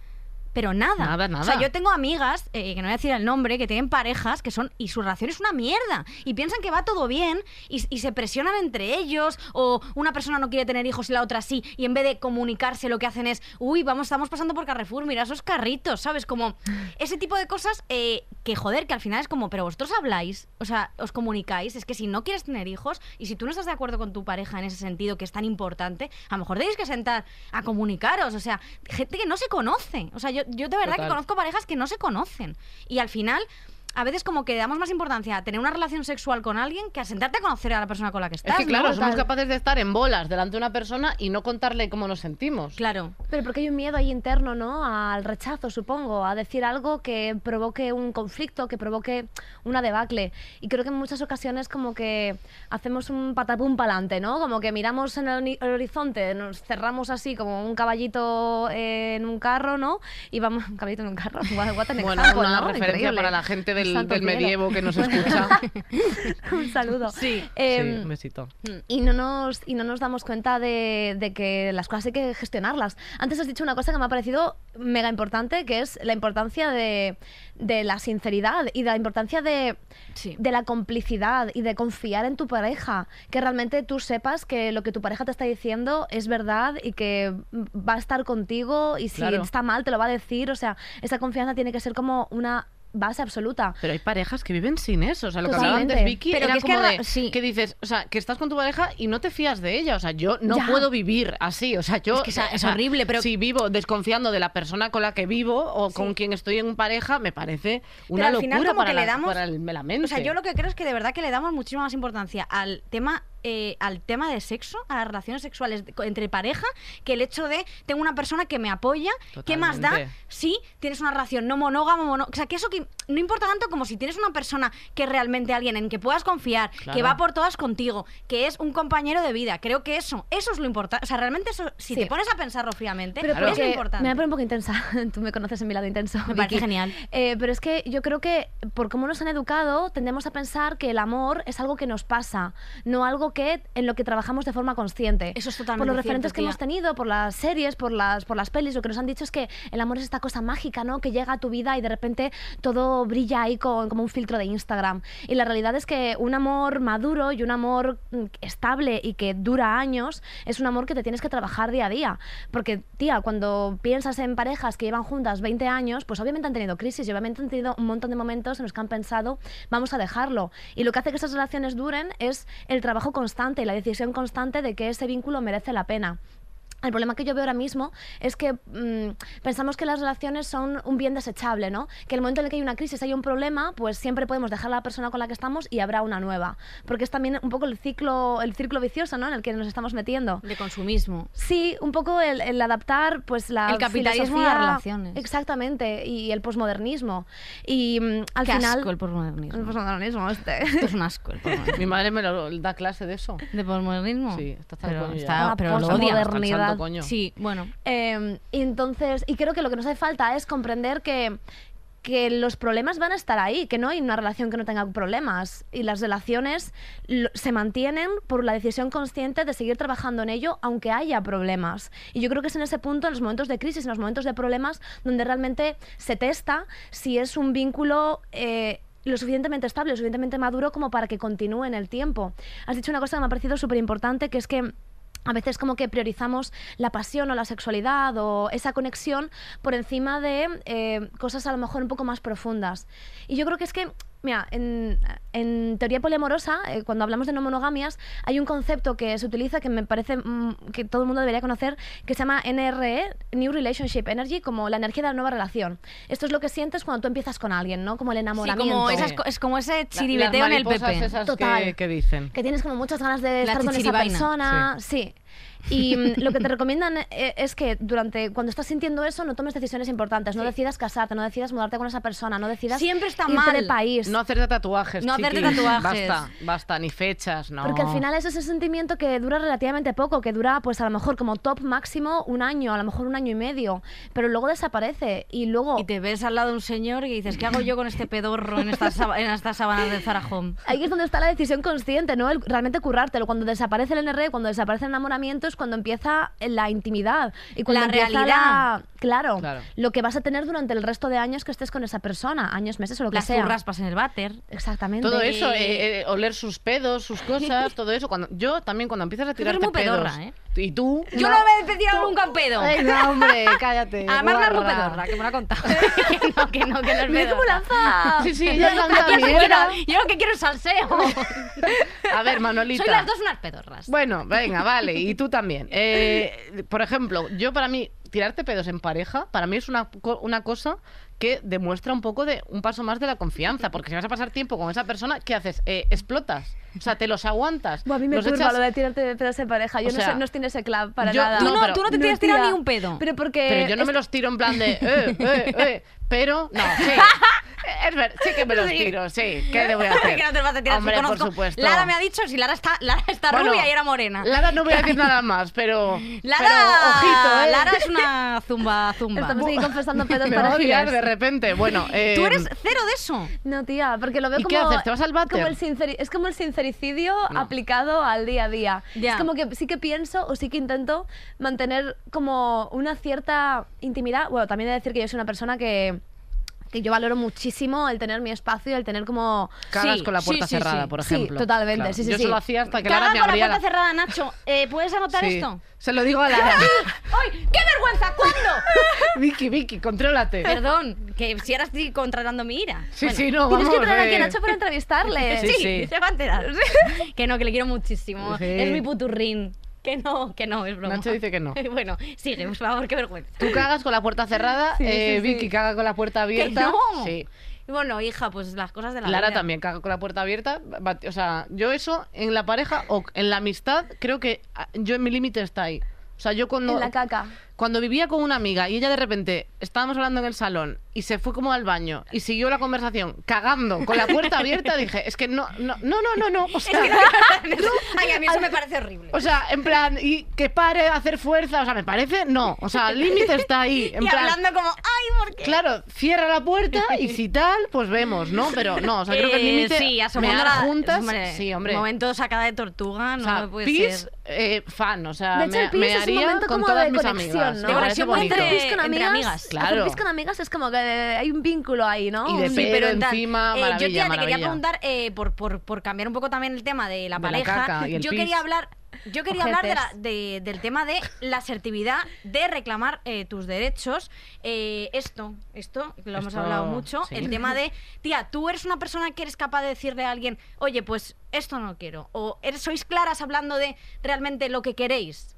Pero nada. Nada, nada. O sea, yo tengo amigas, eh, que no voy a decir el nombre, que tienen parejas que son. y su relación es una mierda. Y piensan que va todo bien y, y se presionan entre ellos. O una persona no quiere tener hijos y la otra sí. Y en vez de comunicarse, lo que hacen es. Uy, vamos, estamos pasando por Carrefour, mira esos carritos, ¿sabes? Como ese tipo de cosas eh, que, joder, que al final es como. Pero vosotros habláis, o sea, os comunicáis. Es que si no quieres tener hijos y si tú no estás de acuerdo con tu pareja en ese sentido que es tan importante, a lo mejor tenéis que sentar a comunicaros. O sea, gente que no se conoce. O sea, yo, yo de verdad Total. que conozco parejas que no se conocen. Y al final, a veces como que damos más importancia a tener una relación sexual con alguien que a sentarte a conocer a la persona con la que estás. Es que claro, ¿no? somos capaces de estar en bolas delante de una persona y no contarle cómo nos sentimos. Claro. Pero porque hay un miedo ahí interno, ¿no? Al rechazo, supongo, a decir algo que provoque un conflicto, que provoque una debacle. Y creo que en muchas ocasiones como que hacemos un patapum pa'lante, ¿no? Como que miramos en el, hori- el horizonte, nos cerramos así como un caballito eh, en un carro, ¿no? Y vamos, [laughs] un caballito en un carro, what, what an Bueno, example, una ¿no? referencia Increíble. para la gente del, del medievo que nos [laughs] escucha. [laughs] un saludo. Sí. Em, sí, un besito. y no nos, y no nos damos cuenta de, de que las cosas hay que gestionarlas. Antes has dicho una cosa que me ha parecido mega importante, que es la importancia de, de la sinceridad y de la importancia de, Sí. de la complicidad y de confiar en tu pareja. Que realmente tú sepas que lo que tu pareja te está diciendo es verdad y que va a estar contigo y si Claro. está mal te lo va a decir. O sea, esa confianza tiene que ser como una base absoluta. Pero hay parejas que viven sin eso. O sea, lo que hablaba antes Vicky Pero era que es que como de sí. que dices, o sea, que estás con tu pareja y no te fías de ella. O sea, yo no Ya. puedo vivir así. O sea, yo Es que esa- o es sea, horrible, pero- si vivo desconfiando de la persona con la que vivo o con quien estoy en pareja, me parece Pero una al locura final como para, que le damos- para el- mente. O sea, yo lo que creo es que de verdad que le damos muchísima más importancia al tema eh, al tema de sexo, a las relaciones sexuales de- entre pareja, que el hecho de tengo una persona que me apoya, ¿qué más da Totalmente. si tienes una relación no monógama, mono- o sea, que eso que no importa tanto como si tienes una persona que es realmente alguien en que puedas confiar, que va por todas contigo, que es un compañero de vida. Creo que eso, eso es lo importante. O sea, realmente eso, si Sí. te pones a pensarlo fríamente, Pero es lo importante. me voy a poner un poco intensa. [laughs] Tú me conoces en mi lado intenso. Me parece Vicky. genial. Eh, pero es que yo creo que por cómo nos han educado, tendemos a pensar que el amor es algo que nos pasa, no algo que en lo que trabajamos de forma consciente. Eso es Por totalmente los referentes cierto, que tía. hemos tenido, por las series, por las, por las pelis, lo que nos han dicho es que el amor es esta cosa mágica, ¿no? Que llega a tu vida y de repente todo brilla ahí con, como un filtro de Instagram. Y la realidad es que un amor maduro y un amor mm, estable y que dura años es un amor que te tienes que trabajar día a día. Porque, tía, cuando piensas en parejas que llevan juntas 20 años, pues obviamente han tenido crisis y obviamente han tenido un montón de momentos en los que han pensado, vamos a dejarlo. Y lo que hace que esas relaciones duren es el trabajo constante y la decisión constante de que ese vínculo merece la pena. El problema que yo veo ahora mismo es que mm, pensamos que las relaciones son un bien desechable, ¿no? Que el momento en el que hay una crisis, hay un problema, pues siempre podemos dejar a la persona con la que estamos y habrá una nueva. Porque es también un poco el ciclo, el círculo vicioso, ¿no? En el que nos estamos metiendo. De consumismo. Sí, un poco el, el adaptar pues la El capitalismo a las relaciones. Exactamente, y el posmodernismo. Y mm, al Qué final... asco el posmodernismo. El posmodernismo, este. Esto es un asco el posmodernismo. Mi madre me lo, da clase de eso. ¿De posmodernismo? Sí, está hasta el pero, ya. está- La pero lo odia. Coño. Sí, bueno. Eh, y entonces, y creo que lo que nos hace falta es comprender que, que los problemas van a estar ahí, que no hay una relación que no tenga problemas. Y las relaciones lo- se mantienen por la decisión consciente de seguir trabajando en ello, aunque haya problemas. Y yo creo que es en ese punto, en los momentos de crisis, en los momentos de problemas, donde realmente se testa si es un vínculo. eh, lo suficientemente estable, lo suficientemente maduro como para que continúe en el tiempo. Has dicho una cosa que me ha parecido súper importante, que es que a veces como que priorizamos la pasión o la sexualidad o esa conexión por encima de eh, cosas a lo mejor un poco más profundas. Y yo creo que es que, mira, en, en teoría poliamorosa, eh, cuando hablamos de no monogamias, hay un concepto que se utiliza que me parece mm, que todo el mundo debería conocer, que se llama NRE, New Relationship Energy, como la energía de la nueva relación. Esto es lo que sientes cuando tú empiezas con alguien, ¿no? Como el Sí, enamoramiento. como esas co- es como ese chiribeteo en el PP. esas Total. que, que dicen. que tienes como muchas ganas de La estar con esa persona. Sí. Y mm, [laughs] lo que te recomiendan eh, es que durante cuando estás sintiendo eso no tomes decisiones importantes, no decidas casarte, no decidas mudarte con esa persona, no decidas Siempre está irte mal. de país. No hacerte tatuajes. No hacerte chiquis. tatuajes. Basta, basta, ni fechas, no. Porque al final es ese sentimiento que dura relativamente poco, que dura pues a lo mejor como top máximo un año, a lo mejor un año y medio, pero luego desaparece y luego Y te ves al lado de un señor y dices, ¿qué hago yo con este pedorro en estas, en estas sábanas de Zara Home? ahí es donde está la decisión consciente, ¿no? El realmente currártelo. Cuando desaparece el NR, cuando desaparece el enamoramiento es cuando empieza la intimidad y cuando La empieza realidad. la- Claro, Claro. lo que vas a tener durante el resto de años que estés con esa persona, años, meses o lo que Las sea. raspas en el váter. Exactamente. Todo eso, eh, eh, oler sus pedos, sus cosas, [laughs] todo eso. Cuando, yo también cuando empiezas a tirarte muy pedorra, pedos. ¿eh? Y tú. Yo no, me he tirado nunca un pedo. Venga, hombre, [laughs] cállate. Además, una guarra. pedorra, que me lo ha contado. que [laughs] no, que no, que no es cómo pedorra. lanza. Sí, sí, ella lanza afuera, Yo lo que quiero es salseo. A ver, Manolita. Soy las dos unas pedorras. Bueno, venga, vale. Y tú también. Eh, por ejemplo, yo para mí, tirarte pedos en pareja, para mí es una, co- una cosa que demuestra un poco de un paso más de la confianza. Porque si vas a pasar tiempo con esa persona, ¿qué haces? Eh, explotas. O sea, te los aguantas. Buah, a mí me los curva echas- lo de tirarte pedos en pareja. Yo O no, sé, no estoy en ese club para yo- nada. Tú no, pero- tú no te tienes tirado tía. ni un pedo. Pero porque... Pero yo no es- me los tiro en plan de, eh, eh, eh, pero, no, sí. [laughs] Es ver, sí que me los Sí. tiro, sí. ¿Qué le voy a [laughs] hacer? que no te vas a tirar si Hombre, por conozco- supuesto. Lara me ha dicho si Lara está, Lara está Bueno, rubia y era morena. Lara no voy a decir [laughs] nada más, pero. Lara, pero, ojito, ¿eh? Lara es una zumba zumba. Estamos aquí confesando [laughs] pedos Me va a para odiar giles. de repente. Bueno, eh, Tú eres cero de eso. No, tía, porque lo veo ¿Y como... qué haces? ¿Te vas al váter? como el sinceri- es como el sincericidio No. aplicado al día a día. Ya. Es como que sí que pienso o sí que intento mantener como una cierta intimidad. Bueno, también he de decir que yo soy una persona que, que yo valoro muchísimo el tener mi espacio, el tener como... cagas Sí, con la puerta sí, cerrada, sí. por Sí, ejemplo. totalmente, sí, sí, Yo sí. lo hacía hasta que Caga Lara me con la abría puerta cerrada, Nacho. Eh, ¿Puedes anotar Sí. esto? Se lo digo a Lara. [laughs] ¡Ay! ¡Qué vergüenza! ¿Cuándo? [laughs] Vicky, Vicky, contrólate. Perdón, que si ahora estoy controlando mi ira. Sí, Bueno, sí, no, Tienes vamos. que traer aquí eh. a Nacho para entrevistarle. Sí, Sí, sí. se va a enterar. [laughs] que no, que le quiero muchísimo. Sí. Es mi puturrín. Que no, que no, es broma. Nacho dice que no. [laughs] bueno, sigue, por favor, qué vergüenza. Tú cagas con la puerta cerrada, Sí, eh, sí, sí. Vicky caga con la puerta Que abierta. no. Sí. Y Bueno, hija, pues las cosas de la Lara vida. también caga con la puerta abierta. O sea, yo eso en la pareja o en la amistad, creo que ah, yo en mi límite está ahí. O sea, yo cuando, En la caca. cuando vivía con una amiga y ella de repente estábamos hablando en el salón y se fue como al baño y siguió la conversación cagando con la puerta abierta, dije, es que no, no, no, no, no, no. O sea, [laughs] Ay, a mí eso me parece horrible. o sea, en plan, y que pare hacer fuerza, o sea, me parece, no. O sea, el límite está ahí. [laughs] En y plan, hablando como, ay, ¿por qué? Claro, cierra la puerta y [laughs] si tal, pues vemos, ¿no? Pero no, o sea, creo que el Eh, límite sí, asomando mear la- juntas, hombre, sí, hombre. Momento sacada de tortuga, o no sea, me puede pis, ser. eh, fan, o sea, De hecho, me, el pis me es un haría momento con como todas de mis conexión, amigas. ¿no? Me De parece conexión bonito. entre- Pis con entre amigas, amigas. Claro. hacer pis con amigas es como que hay un vínculo ahí, ¿no? Y de pe- pero tal, encima, eh, yo maravilla, tía, te quería maravilla. preguntar, eh, por, por, por cambiar un poco también el tema de la De la pareja, caca y el yo pis. quería hablar... Yo quería hablar de la- de- del tema de la asertividad, de reclamar eh, tus derechos. Eh, esto, esto, lo hemos Esto, hablado mucho, sí. el tema de, tía, tú eres una persona que eres capaz de decirle a alguien, oye, pues esto no quiero. O eres, sois claras hablando de realmente lo que queréis.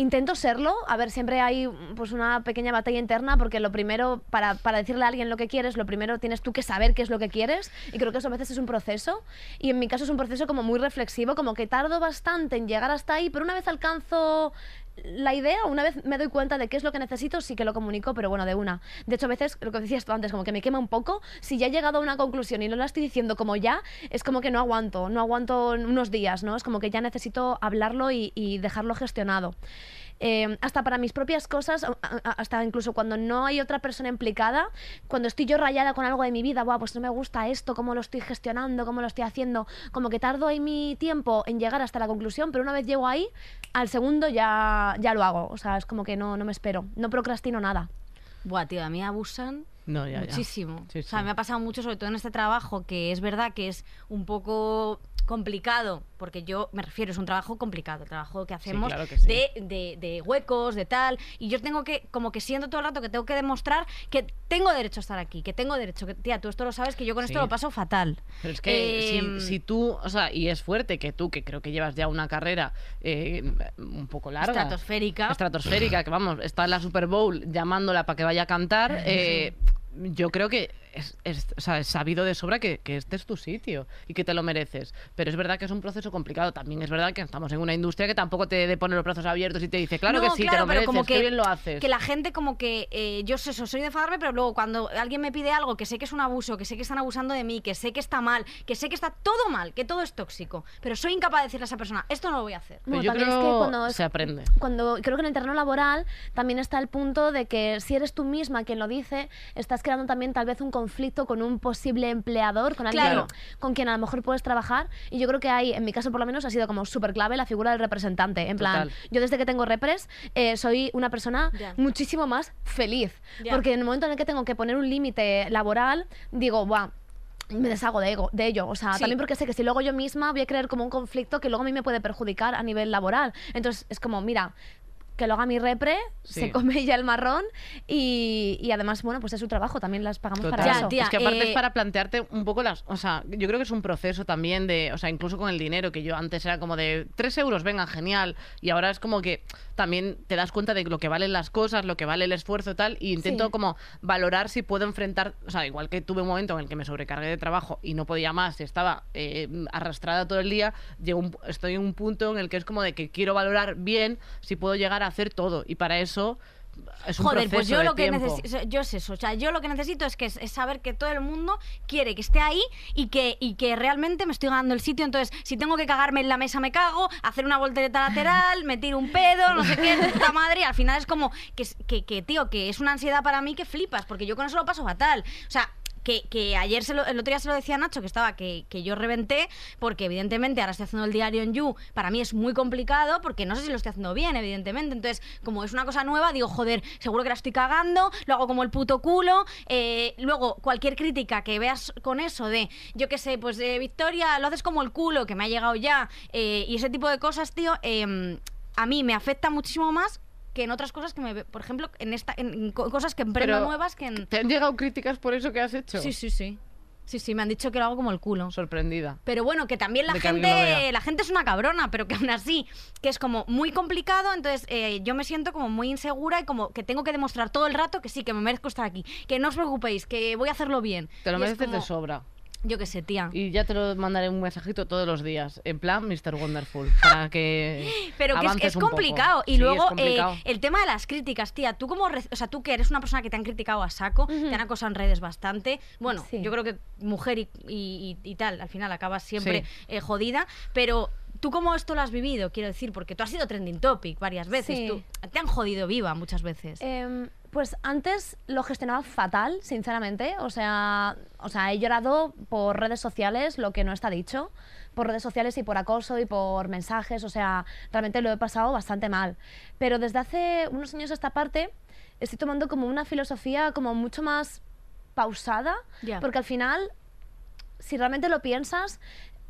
Intento serlo. A ver, siempre hay pues una pequeña batalla interna porque lo primero, para, para decirle a alguien lo que quieres, lo primero tienes tú que saber qué es lo que quieres y creo que eso a veces es un proceso y en mi caso es un proceso como muy reflexivo, como que tardo bastante en llegar hasta ahí, pero una vez alcanzo la idea, una vez me doy cuenta de qué es lo que necesito, sí que lo comunico, pero bueno, de una. De hecho, a veces, lo que decías tú antes, como que me quema un poco, si ya he llegado a una conclusión y no la estoy diciendo como ya, es como que no aguanto, no aguanto unos días, ¿no? Es como que ya necesito hablarlo y, y dejarlo gestionado. Eh, hasta para mis propias cosas, hasta incluso cuando no hay otra persona implicada, cuando estoy yo rayada con algo de mi vida, Buah, pues no me gusta esto, cómo lo estoy gestionando, cómo lo estoy haciendo, como que tardo ahí mi tiempo en llegar hasta la conclusión, pero una vez llego ahí, al segundo ya, ya lo hago, o sea, es como que no, no me espero, no procrastino nada. Buah, tío, a mí abusan No, ya, ya. muchísimo. Sí, O sea, sí. me ha pasado mucho, sobre todo en este trabajo, que es verdad que es un poco complicado, porque yo me refiero, es un trabajo complicado, el trabajo que hacemos claro que sí. de, de- de huecos, de tal, y yo tengo que, como que siento todo el rato que tengo que demostrar que tengo derecho a estar aquí, que tengo derecho, que, tía, tú esto lo sabes, que yo con esto lo paso fatal. Pero es que Em, si, si tú, o sea, y es fuerte que tú, que creo que llevas ya una carrera eh, un poco larga. Estratosférica. Estratosférica, que vamos, está en la Super Bowl llamándola para que vaya a cantar. eh, yo creo que es, es- o sea, es sabido de sobra que, que este es tu sitio y que te lo mereces. Pero es verdad que es un proceso complicado. También es verdad que estamos en una industria que tampoco te de pone los brazos abiertos y te dice, claro No, que sí, te claro, lo pero mereces, como que, bien lo haces. que la gente como que eh, yo sé eso, soy de enfadarme, pero luego cuando alguien me pide algo que sé que es un abuso, que sé que están abusando de mí, que sé que está mal, que sé que está todo mal, que todo es tóxico, pero soy incapaz de decirle a esa persona, esto no lo voy a hacer. Pero Bueno, yo también creo es que cuando es- se aprende. cuando creo que en el terreno laboral también está el punto de que si eres tú misma quien lo dice, estás creando también tal vez un conflicto con un posible empleador, con alguien Claro. con quien a lo mejor puedes trabajar. Y yo creo que hay, en mi caso por lo menos, ha sido como súper clave la figura del representante. En plan, Total. yo desde que tengo repres eh, soy una persona muchísimo más feliz. Porque en el momento en el que tengo que poner un límite laboral, digo, guau. Me deshago de, ego- de ello. O sea, Sí. también porque sé que si luego yo misma voy a crear como un conflicto que luego a mí me puede perjudicar a nivel laboral. Entonces es como, mira, que lo haga mi repre, Sí. se come ya el marrón y, y además, bueno, pues es su trabajo, también las pagamos Total. para Ya, eso. tía, es que aparte eh, es para plantearte un poco las. O sea, yo creo que es un proceso también de. O sea, incluso con el dinero, que yo antes era como de 3 euros, venga, genial. Y ahora es como que también te das cuenta de lo que valen las cosas, lo que vale el esfuerzo y tal. Y intento Sí. como valorar si puedo enfrentar. O sea, igual que tuve un momento en el que me sobrecargué de trabajo y no podía más y estaba eh, arrastrada todo el día. Llego un- estoy en un punto en el que es como de que quiero valorar bien si puedo llegar a hacer todo. Y para eso. Es un Joder, pues yo lo que necesito, yo es eso, o sea, yo lo que necesito es que es, es saber que todo el mundo quiere que esté ahí y que, y que realmente me estoy ganando el sitio, entonces si tengo que cagarme en la mesa me cago, hacer una voltereta lateral, [laughs] me tiro un pedo, no sé qué, puta madre, y al final es como que, que, tío, que es una ansiedad para mí que flipas, porque yo con eso lo paso fatal, o sea, que, que ayer, se lo- el otro día se lo decía Nacho, que estaba, que, yo reventé, porque evidentemente ahora estoy haciendo el diario en You, para mí es muy complicado, porque no sé si lo estoy haciendo bien, evidentemente. Entonces, como es una cosa nueva, digo, joder, seguro que la estoy cagando, lo hago como el puto culo. eh, luego, cualquier crítica que veas con eso de, yo qué sé, pues de Victoria, lo haces como el culo, que me ha llegado ya, eh, y ese tipo de cosas, tío, em, a mí me afecta muchísimo más que en otras cosas que me, por ejemplo, en esta en, en co- cosas que emprendo Pero, nuevas que en... ¿Te han llegado críticas por eso que has hecho? Sí, sí, sí. Sí, sí, me han dicho que lo hago como el culo. Sorprendida. Pero bueno, que también la De gente, la gente es una cabrona, pero que aún así, que es como muy complicado, entonces eh, yo me siento como muy insegura y como que tengo que demostrar todo el rato que sí, que me merezco estar aquí, que no os preocupéis, que voy a hacerlo bien. Te lo Y es mereces de como- sobra. Yo qué sé, tía. Y ya te lo mandaré un mensajito todos los días, en plan Mr. Wonderful, para que [gasps] Pero que es, avances es un poco. complicado. Y Sí, luego, eh, el tema de las críticas, tía. Tú como, o sea, tú que eres una persona que te han criticado a saco, te han acosado en redes bastante. Bueno, Sí. yo creo que mujer y, y- y- y tal, al final acabas siempre Sí. eh, jodida. Pero tú cómo esto lo has vivido, quiero decir, porque tú has sido trending topic varias veces. Sí. Tú, te han jodido viva muchas veces. Em, pues antes lo gestionaba fatal, sinceramente. O sea, o sea, he llorado por redes sociales, lo que no está dicho. Por redes sociales y por acoso y por mensajes. O sea, realmente lo he pasado bastante mal. Pero desde hace unos años a esta parte estoy tomando como una filosofía como mucho más pausada. Porque al final, si realmente lo piensas,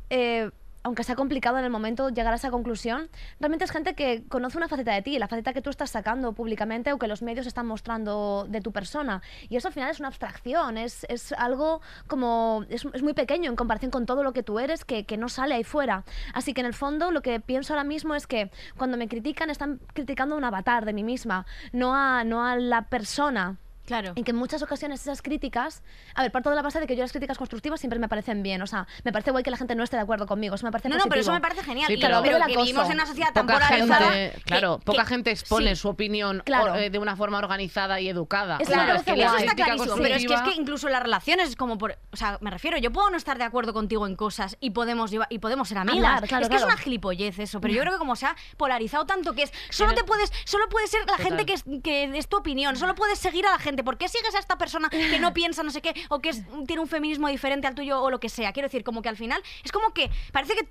eh, aunque sea complicado en el momento llegar a esa conclusión, realmente es gente que conoce una faceta de ti, la faceta que tú estás sacando públicamente o que los medios están mostrando de tu persona. Y eso al final es una abstracción, es, es algo como... Es, es muy pequeño en comparación con todo lo que tú eres que, que no sale ahí fuera. Así que en el fondo lo que pienso ahora mismo es que cuando me critican están criticando un avatar de mí misma, no a, no a la persona. Claro. Y que en muchas ocasiones esas críticas, a ver, parto de la base de que yo las críticas constructivas siempre me parecen bien, o sea, me parece guay que la gente no esté de acuerdo conmigo, eso me parece No, no, pero eso me parece genial. Sí, y pero- que vivimos en una sociedad tan polarizada. gente, que- claro, que- poca gente expone sí. su opinión Claro. o, eh, de una forma organizada y educada. Es Claro, es que eso está clarísimo. Pero es que, es que incluso en las relaciones es como por. O sea, me refiero, yo puedo no estar de acuerdo contigo en cosas y podemos llevar, y podemos ser amigas. Hablar, claro, es que es una gilipollez eso, pero yo creo que como se ha polarizado tanto que es. Solo te puedes. Solo puede ser la Total. gente que es, que es tu opinión. Solo puedes seguir a la gente. ¿Por qué sigues a esta persona que no [laughs] piensa no sé qué? O que es- tiene un feminismo diferente al tuyo o lo que sea. Quiero decir, como que al final es como que parece que.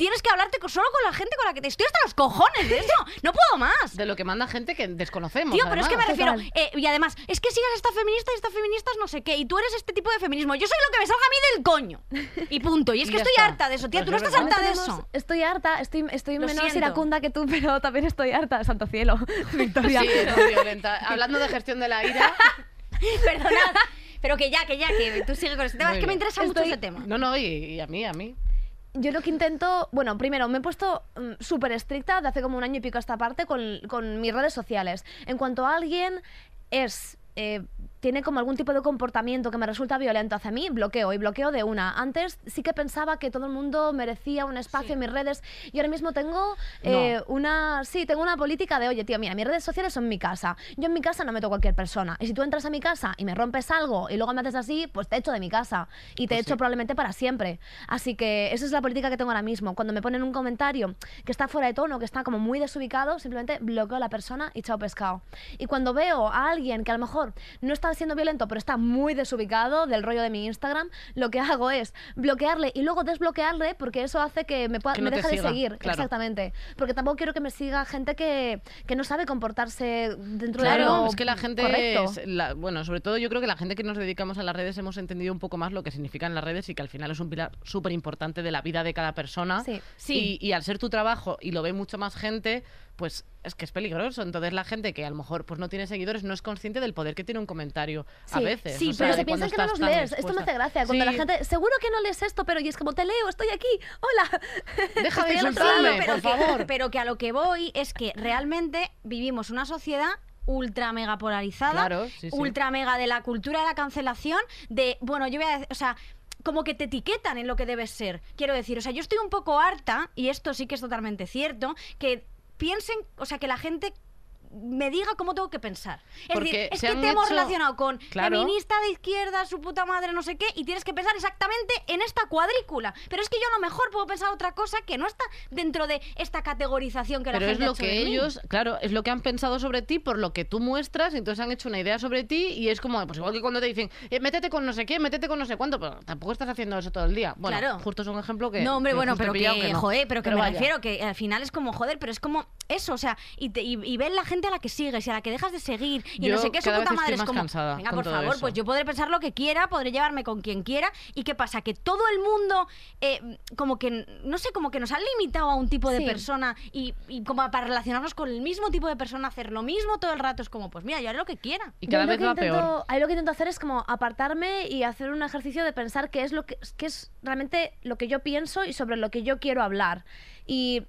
Tienes que hablarte con- solo con la gente con la que te estoy hasta los cojones de eso. No puedo más. De lo que manda gente que desconocemos. Tío, pero es que me refiero. Eh, y además, es que sigas a esta feminista y esta feminista es no sé qué. Y tú eres este tipo de feminismo. Yo soy lo que me salga a mí del coño. Y punto. Y es [laughs] Y que estoy está. harta de eso, tía. Pues Tú no es estás verdad. harta de eso. Estoy harta, estoy, estoy Lo menos siento. iracunda que tú, pero también estoy harta, santo cielo, [laughs] Victoria. Sí, muy violenta. Hablando de gestión de la ira. [laughs] Perdonad. Pero que ya, que ya, que tú sigues con ese tema. Muy es que me interesa mucho ese tema. No, no, y, y a mí, a mí. Yo lo que intento, bueno, primero me he puesto mm, súper estricta de hace como un año y pico a esta parte con, con mis redes sociales. En cuanto a alguien es eh, tiene como algún tipo de comportamiento que me resulta violento hacia mí, bloqueo y bloqueo de una. Antes sí que pensaba que todo el mundo merecía un espacio en mis redes y ahora mismo tengo eh, una, sí, tengo una política de, oye, tío, mira, mis redes sociales son mi casa. Yo en mi casa no meto a cualquier persona. Y si tú entras a mi casa y me rompes algo y luego me haces así, pues te echo de mi casa y te Pues echo sí. probablemente para siempre. Así que esa es la política que tengo ahora mismo. Cuando me ponen un comentario que está fuera de tono, que está como muy desubicado, simplemente bloqueo a la persona y chao pescado. Y cuando veo a alguien que a lo mejor no está siendo violento, pero está muy desubicado del rollo de mi Instagram, lo que hago es bloquearle y luego desbloquearle porque eso hace que me, pueda, Que me no te deje de siga, seguir. claro. Exactamente. Porque tampoco quiero que me siga gente que, que no sabe comportarse dentro de Claro, lo es que la gente, es la- bueno, sobre todo yo creo que la gente que nos dedicamos a las redes hemos entendido un poco más lo que significan las redes y que al final es un pilar súper importante de la vida de cada persona. Sí. Sí. Y, y al ser tu trabajo y lo ve mucho más gente, pues es que es peligroso. Entonces la gente que a lo mejor pues no tiene seguidores no es consciente del poder que tiene un comentario a veces. sí, o sea, Pero se piensan que no los lees. Esto me hace gracia. Cuando la gente, seguro que no lees esto, pero y es como te leo, estoy aquí. Hola. [laughs] Deja de insultarme, pero por que, favor. pero que a lo que voy es que realmente vivimos una sociedad ultra mega polarizada, Claro, sí, sí. ultra mega de la cultura de la cancelación, de, bueno, yo voy a decir, o sea, como que te etiquetan en lo que debes ser. Quiero decir, o sea, yo estoy un poco harta, y esto sí que es totalmente cierto, que piensen, o sea, que la gente me diga cómo tengo que pensar. Es Porque decir, es que te hemos hecho- relacionado con Claro. feminista de izquierda, su puta madre, no sé qué, y tienes que pensar exactamente en esta cuadrícula. Pero es que yo a lo mejor puedo pensar otra cosa que no está dentro de esta categorización que Pero la es gente ha lo hecho que mí. ellos, claro, es lo que han pensado sobre ti por lo que tú muestras, entonces han hecho una idea sobre ti y es como, pues igual que cuando te dicen, eh, métete con no sé qué, métete con no sé cuánto, pero tampoco estás haciendo eso todo el día. Bueno, Claro. justo es un ejemplo que... No, hombre, que bueno, pero pillado que, no. joder, pero que me vaya. refiero que al final es como, joder, pero es como eso, o sea, y, te- y, y ves la gente a la que sigues y a la que dejas de seguir y Yo no sé qué, su puta madre es como, cansada venga, por favor, eso. pues yo podré pensar lo que quiera, podré llevarme con quien quiera y qué pasa, que todo el mundo, eh, como que, no sé, como que nos han limitado a un tipo de Sí. persona y, y como para relacionarnos con el mismo tipo de persona, hacer lo mismo todo el rato, es como, pues mira, yo haré lo que quiera. Y Yo cada lo vez que va intento, peor. ahí lo que intento hacer es como apartarme y hacer un ejercicio de pensar qué es lo que, qué es realmente lo que yo pienso y sobre lo que yo quiero hablar. Y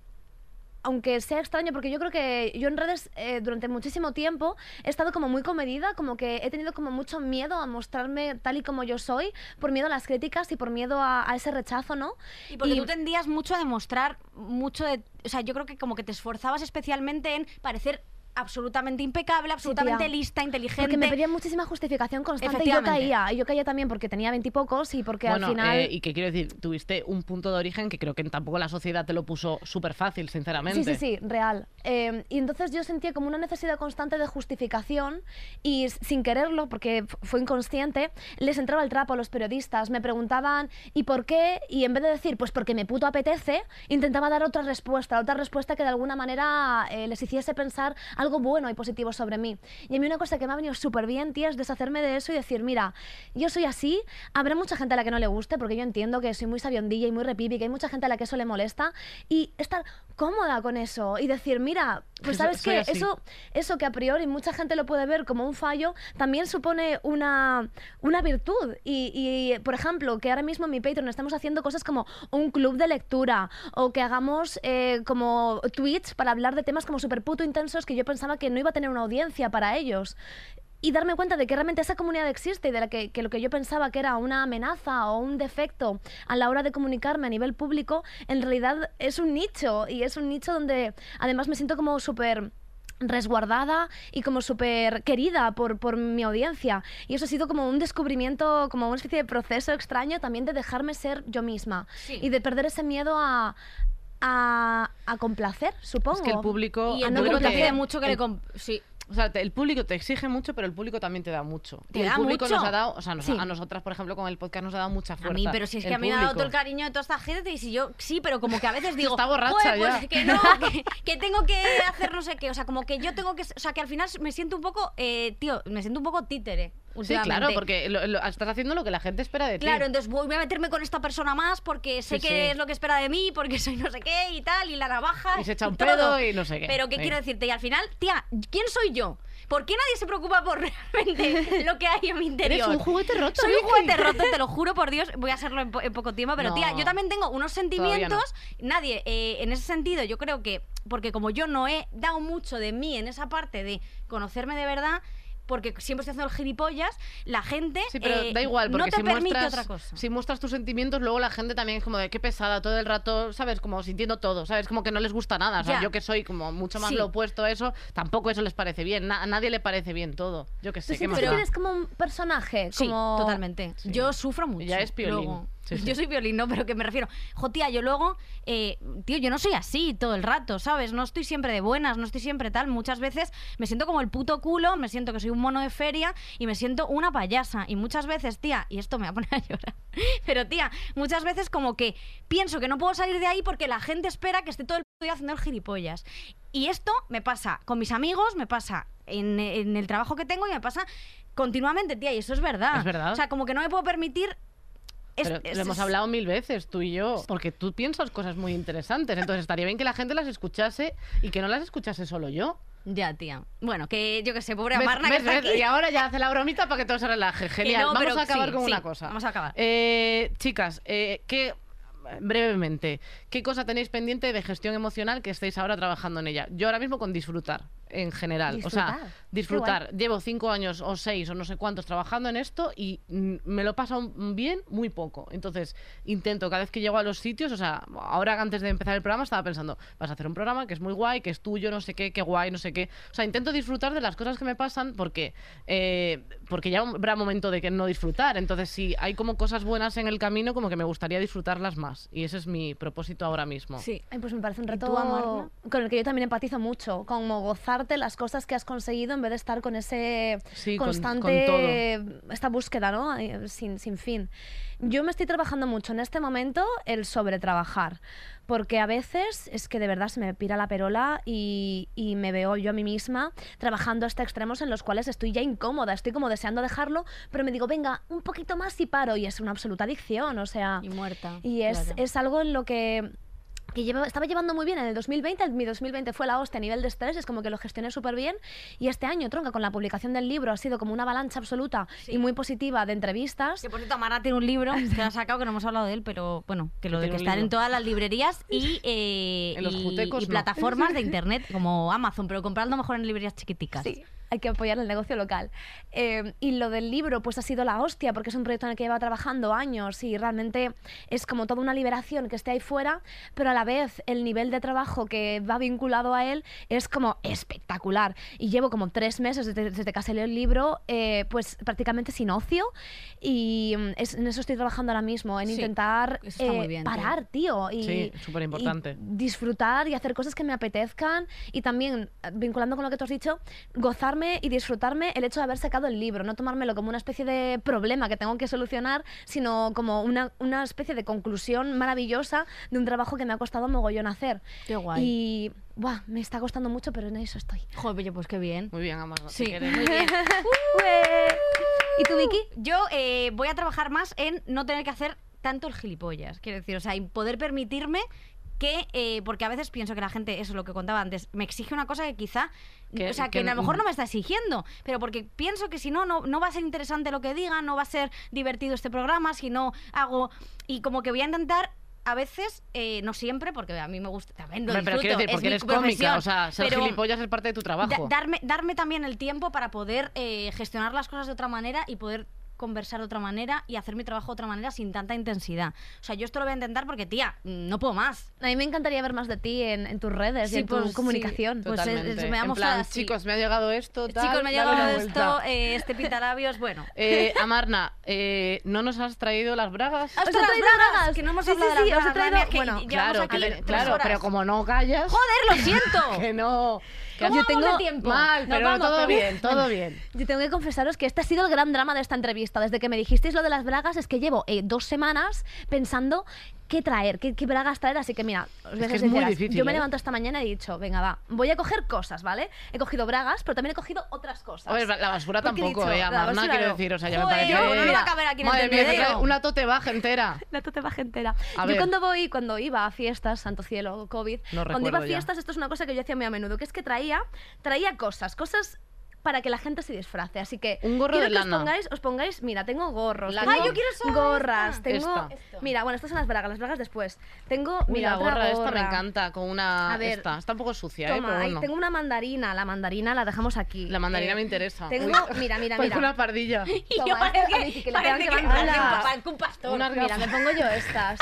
aunque sea extraño, porque yo creo que yo en redes eh, durante muchísimo tiempo he estado como muy comedida, como que he tenido como mucho miedo a mostrarme tal y como yo soy, por miedo a las críticas y por miedo a, a ese rechazo, ¿no? Y porque tú tendías mucho a demostrar mucho de. O sea, yo creo que como que te esforzabas especialmente en parecer absolutamente impecable, absolutamente lista, inteligente. Porque me pedían muchísima justificación constante y yo caía. Y yo caía también porque tenía veintipocos y porque bueno, al final... eh, y que quiero decir, tuviste un punto de origen que creo que tampoco la sociedad te lo puso súper fácil, sinceramente. Sí, sí, sí, real. Eh, y entonces yo sentía como una necesidad constante de justificación y sin quererlo, porque fue inconsciente, les entraba el trapo a los periodistas. Me preguntaban, ¿y por qué? Y en vez de decir, pues porque me puto apetece, intentaba dar otra respuesta, otra respuesta que de alguna manera eh, les hiciese pensar algo bueno y positivo sobre mí. Y a mí una cosa que me ha venido súper bien, tía, es deshacerme de eso y decir, mira, yo soy así, habrá mucha gente a la que no le guste, porque yo entiendo que soy muy sabiondilla y muy repipi, que hay mucha gente a la que eso le molesta, y estar cómoda con eso y decir, mira, pues sabes que eso, eso que a priori mucha gente lo puede ver como un fallo, también supone una, una virtud. Y, y, por ejemplo, que ahora mismo en mi Patreon estamos haciendo cosas como un club de lectura o que hagamos eh, como tweets para hablar de temas como súper puto intensos que yo pensaba que no iba a tener una audiencia para ellos. Y darme cuenta de que realmente esa comunidad existe y de la que, que lo que yo pensaba que era una amenaza o un defecto a la hora de comunicarme a nivel público, en realidad es un nicho y es un nicho donde además me siento como súper resguardada y como súper querida por, por mi audiencia. Y eso ha sido como un descubrimiento, como una especie de proceso extraño también de dejarme ser yo misma Sí. y de perder ese miedo a, a, a complacer, supongo. Es que el público... Y el no público te pide mucho que el- le... Sí. O sea, te- el público te exige mucho, pero el público también te da mucho. ¿Te y el da público mucho? nos ha dado, o sea, nos- Sí. a nosotras, por ejemplo, con el podcast nos ha dado mucha A fuerza. mí, pero si es que a mí me ha dado todo el cariño de toda esta gente y si yo, sí, pero como que a veces [laughs] digo, Está borracha "Joder, pues ya". que no, [laughs] que, que tengo que hacer no sé qué, o sea, como que yo tengo que, o sea, que al final me siento un poco, eh, tío, me siento un poco títere. Sí, claro, porque lo- lo- estás haciendo lo que la gente espera de ti. Claro, entonces voy a meterme con esta persona más porque sé Sí, que sí. es lo que espera de mí, porque soy no sé qué y tal, y la navaja. Y se echa un todo. pedo y no sé qué. Pero ¿qué Sí. quiero decirte? Y al final, tía, ¿quién soy yo? ¿Por qué nadie se preocupa por [laughs] realmente lo que hay en mi interior? Eres un juguete roto, Soy un juguete [laughs] roto, te lo juro por Dios. Voy a hacerlo en, po- en poco tiempo, pero No. tía, yo también tengo unos no. sentimientos. Nadie, eh, en ese sentido, yo creo que, porque como yo no he dado mucho de mí en esa parte de conocerme de verdad, porque siempre estoy haciendo el gilipollas, la gente Sí, pero eh, da igual, porque no te si, permite muestras, otra cosa. si muestras tus sentimientos, luego la gente también es como de qué pesada todo el rato, ¿sabes? Como sintiendo todo, ¿sabes? Como que no les gusta nada. O sea, Ya. yo que soy como mucho más Sí. lo opuesto a eso, tampoco eso les parece bien. Na- a nadie le parece bien todo. Yo que ¿Tú sé, ¿qué sientes más da? eres como un personaje? Sí, como... totalmente. Yo sufro mucho. Ya es piolín. luego. Sí, sí. Yo soy violín, no, pero que me refiero. Jo, tía, yo luego, eh, tío, yo no soy así todo el rato, ¿sabes? No estoy siempre de buenas, no estoy siempre tal. Muchas veces me siento como el puto culo, me siento que soy un mono de feria y me siento una payasa. Y muchas veces, tía, y esto me va a poner a llorar, [laughs] pero tía, muchas veces como que pienso que no puedo salir de ahí porque la gente espera que esté todo el día haciendo el gilipollas. Y esto me pasa con mis amigos, me pasa en, en el trabajo que tengo y me pasa continuamente, tía, y eso es verdad. Es verdad. O sea, como que no me puedo permitir. Es- Pero es- lo hemos hablado mil veces, tú y yo, porque tú piensas cosas muy interesantes, entonces estaría bien que la gente las escuchase y que no las escuchase solo yo. Ya, tía. Bueno, que yo que sé, pobre. Amarna que está. Y ahora ya hace la bromita para que todo se relaje. Genial. no, vamos a acabar sí, con sí, una cosa. vamos a acabar. Eh, chicas, eh, ¿qué, brevemente, ¿qué cosa tenéis pendiente de gestión emocional que estéis ahora trabajando en ella? Yo ahora mismo con disfrutar, en general. O sea, disfrutar. Llevo cinco años o seis o no sé cuántos trabajando en esto y mm, me lo paso bien muy poco. Entonces, intento cada vez que llego a los sitios, o sea, ahora antes de empezar el programa estaba pensando, vas a hacer un programa que es muy guay, que es tuyo, no sé qué, qué guay, no sé qué. O sea, intento disfrutar de las cosas que me pasan porque, eh, porque ya habrá momento de que no disfrutar. Entonces, si hay como cosas buenas en el camino, como que me gustaría disfrutarlas más. Y ese es mi propósito ahora mismo. Sí. Ay, pues me parece un ¿Y reto tú, Amarna? con el que yo también empatizo mucho, como las cosas que has conseguido en vez de estar con ese Sí, con- constante, esta búsqueda, ¿no? Sin, sin fin. Yo me estoy trabajando mucho en este momento el sobretrabajar, porque a veces es que de verdad se me pira la perola y, y me veo yo a mí misma trabajando hasta extremos en los cuales estoy ya incómoda, estoy como deseando dejarlo, pero me digo, venga, un poquito más y paro, y es una absoluta adicción, o sea... Y muerta. Y es, claro. es algo en lo que, que lleva- estaba llevando muy bien en el 2020. el- Mi 2020 fue la hostia a nivel de estrés, es como que lo gestioné súper bien. Y este año, tronca, con la publicación del libro ha sido como una avalancha absoluta Sí. y muy positiva de entrevistas. Que por cierto, Amarna tiene un libro [laughs] que ha sacado que no hemos hablado de él, pero bueno, que lo de que están en todas las librerías y, [laughs] eh, En los y- jutecos y no. plataformas de [laughs] internet como Amazon, pero comprarlo mejor en librerías chiquiticas. Sí, hay que apoyar el negocio local. Eh, y lo del libro, pues ha sido la hostia, porque es un proyecto en el que lleva trabajando años y realmente es como toda una liberación que esté ahí fuera, pero a la vez el nivel de trabajo que va vinculado a él es como espectacular. Y llevo como tres meses desde, desde que salió el libro, eh, pues prácticamente sin ocio y mm, es- en eso estoy trabajando ahora mismo, en Sí, intentar eh, bien, tío. parar, tío. y, Sí, superimportante. y disfrutar y hacer cosas que me apetezcan y también, eh, vinculando con lo que tú has dicho, gozarme y disfrutarme el hecho de haber sacado el libro, no tomármelo como una especie de problema que tengo que solucionar, sino como una, una especie de conclusión maravillosa de un trabajo que me ha costado mogollón hacer. Qué guay. Y buah, me está costando mucho, pero en eso estoy. Joder, oye, pues qué bien. Muy bien, te Sí, queremos. muy bien. [laughs] [laughs] ¿Y tú, Vicky? Yo eh, voy a trabajar más en no tener que hacer tanto el gilipollas. Quiero decir, o sea, y poder permitirme que, eh, porque a veces pienso que la gente, eso es lo que contaba antes, me exige una cosa que quizá, Que- o sea, que, que a lo mejor n- no me está exigiendo, pero porque pienso que si no, no, no va a ser interesante lo que diga, no va a ser divertido este programa, si no hago, y como que voy a intentar a veces, eh, no siempre, porque a mí me gusta, también lo pero quiero decir, porque eres cómica, o sea, ser gilipollas es parte de tu Da- trabajo. darme, darme también el tiempo para poder eh, gestionar las cosas de otra manera y poder conversar de otra manera y hacer mi trabajo de otra manera sin tanta intensidad. O sea, yo esto lo voy a intentar porque, tía, no puedo más. A mí me encantaría ver más de ti en, en tus redes y en tu pues, sí, comunicación. pues, eh, Totalmente. se me ha en plan, chicos, me ha llegado esto, tal, Chicos, me ha llegado esto, vuelta. eh, este pintalabios, bueno. [laughs] Eh, Amarna, eh, ¿no nos has traído las bragas? ¿Os he ¡Ostras, traído bragas! bragas? Que no hemos Sí, hablado sí, de sí, las os he bragas, traído- bueno, Claro, aquí que- claro, pero como no callas, ¡Joder, lo siento! [laughs] que no. Que ¿Cómo has- vamos de tiempo? Mal, pero vamos, todo pero- bien, todo [laughs] bien. Yo tengo que confesaros que este ha sido el gran drama de esta entrevista. Desde que me dijisteis lo de las bragas, es que llevo eh, dos semanas pensando qué traer, qué, qué bragas traer. Así que mira, os voy a que ser es muy difícil, Yo me ¿eh? levanto esta mañana y he dicho, venga, va, voy a coger cosas, ¿vale? He cogido bragas, pero también he cogido otras cosas. A ver, la basura Porque tampoco, dicho, eh, basura quiero no. decir, o sea, ya me parece... no, no va a caber aquí en el Madre mía, que trae una tote baja entera. [laughs] La tote baja entera. A yo ver. cuando voy, cuando iba a fiestas, santo cielo, COVID, No cuando iba a ya. fiestas, esto es una cosa que yo hacía muy a menudo, que es que traía, traía cosas, cosas para que la gente se disfrace. Así que Un gorro quiero de que os lana. pongáis, os pongáis, mira, tengo gorros, La- tengo Ay, yo quiero gorras, esta. tengo Esta. Mira, bueno, estas son las bragas, las bragas después. Tengo, Uy, mira, la otra gorra, esta me encanta, con una... A ver, esta. Está un poco sucia, ¿eh? Pero bueno. tengo una mandarina, la mandarina la dejamos aquí. La mandarina Eh, me interesa. Tengo, mira, mira, mira. una pardilla. [laughs] Y yo parece que, que le parece tengan que que un, pastor. Unas Mira, me pongo yo [laughs] estas.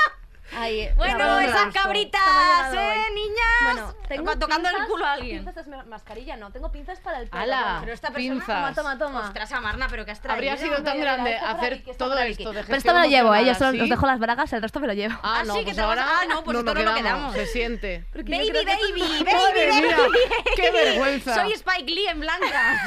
Ahí. Bueno, la verdad, esas cabritas, ¿eh, niñas? Bueno, tengo Tocando el culo a alguien. Pinzas de mascarilla, no, tengo pinzas para el pelo. ¡Hala! bueno. Pero esta persona- Pinzas. Toma, toma, toma. Ostras, Amarna, pero que has traído. Habría sido tan grande hacer todo esto de Pero esto me lo llevo, ¿eh? Yo solo os así. dejo las bragas, el resto me lo llevo. Ah, Ah, no, pues ahora ah, no, pues esto no lo quedamos, se siente. Baby, baby, baby, baby. ¡Qué vergüenza! Soy Spike Lee en blanca.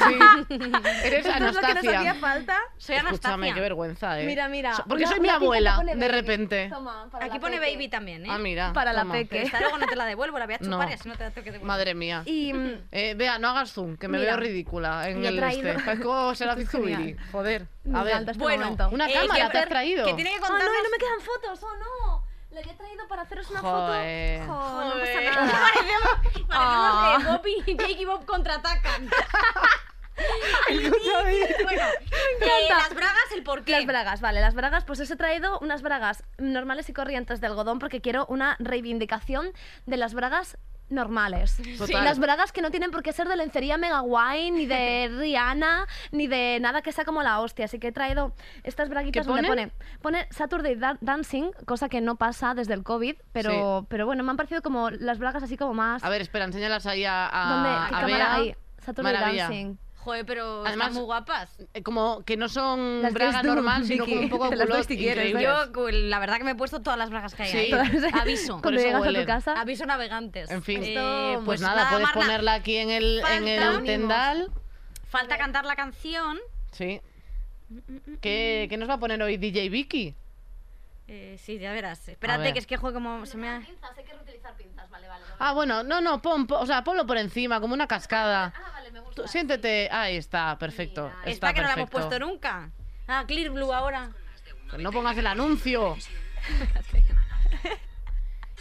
Sí. [laughs] Eres es lo que nos Anastasia. hacía falta. Soy Escúchame, Anastasia. qué vergüenza, ¿eh? Mira, mira. Porque soy mi abuela, pone de repente. Toma, para Aquí la pone baby también, ¿eh? Ah, mira. Para la toma. peque. Pero esta luego no te la devuelvo, la voy a No. chupar y así no te la tengo que devolver. Madre mía. Y mm, [laughs] Eh, vea, no hagas zoom, que me Mira, veo ridícula en el traído- este. Es [laughs] Zubiri. Joder. A ver. este Bueno, momento. Una Eh, cámara que- te has traído. Que tiene que Oh, no, me quedan fotos, oh no. Le había traído para haceros una Joder. foto. Jo, no pasa Joder. nada. [laughs] Parecemos, Ah. parecemos eh, Bob y Jake y Bob contraatacan. [laughs] Escúchame. bueno, [laughs] eh, las bragas, el porqué. Las bragas, vale, las bragas, pues os he traído unas bragas normales y corrientes de algodón porque quiero una reivindicación de las bragas normales. Las bragas que no tienen por qué ser de lencería mega guay, ni de [laughs] Rihanna, ni de nada que sea como la hostia. Así que he traído estas braguitas ¿Qué donde pone, pone Saturday Dan- Dancing, cosa que no pasa desde el COVID, pero, pero bueno, me han parecido como las bragas así como más... A ver, espera, enséñalas ahí a, a, ¿Dónde? ¿Qué a cámara Bea. hay? Saturday Maravilla. Dancing. Joder, pero Además- están muy guapas. Eh, Como que no son Las braga tú, normal, sino como un poco [laughs] las si quieres. Yo, pues, la verdad que me he puesto todas las bragas que hay Sí. ahí. [laughs] Todas. Aviso. Por Cuando llegas a huelen. tu casa... Aviso navegantes. En fin, Eh, pues, nada, puedes Marna, ponerla aquí en el, en el falta- tendal. Falta cantar la canción. Sí. ¿Qué, qué nos va a poner hoy DJ Vicky? Eh, sí, ya verás. Espérate, ver. que es que juego como se me ha... Pinzas, hay que reutilizar pinzas, vale, vale. Ah, bueno, no, no, pon, pon- o sea, ponlo por encima, como una cascada. Ah, vale, me Tú siéntete, ahí está, perfecto. Mira, está que no la hemos puesto nunca. Ah, Clear Blue ahora. Pues no pongas el anuncio. [laughs]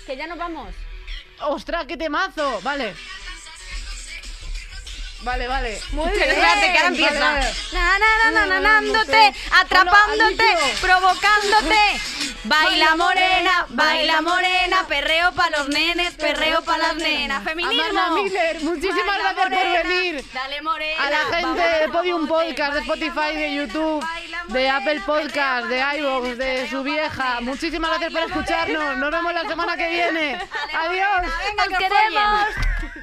Que ya nos vamos. ¡Ostras, qué temazo! Vale. Vale, vale. Muy bien. espérate, que ahora empieza. Vale. Na, na, na, na, na, nándote, atrapándote, provocándote. Baila morena, baila morena, perreo pa' los nenes, perreo pa' las nenas. Feminismo. Amanda Miller, muchísimas Baila gracias por venir. Dale morena. A la gente de Podium Podcast, de Spotify, de YouTube, de Apple Podcast, de iVoox, de su vieja. Muchísimas gracias por escucharnos. Nos vemos la semana que viene. Adiós. morena, venga, ¡Os que os queremos!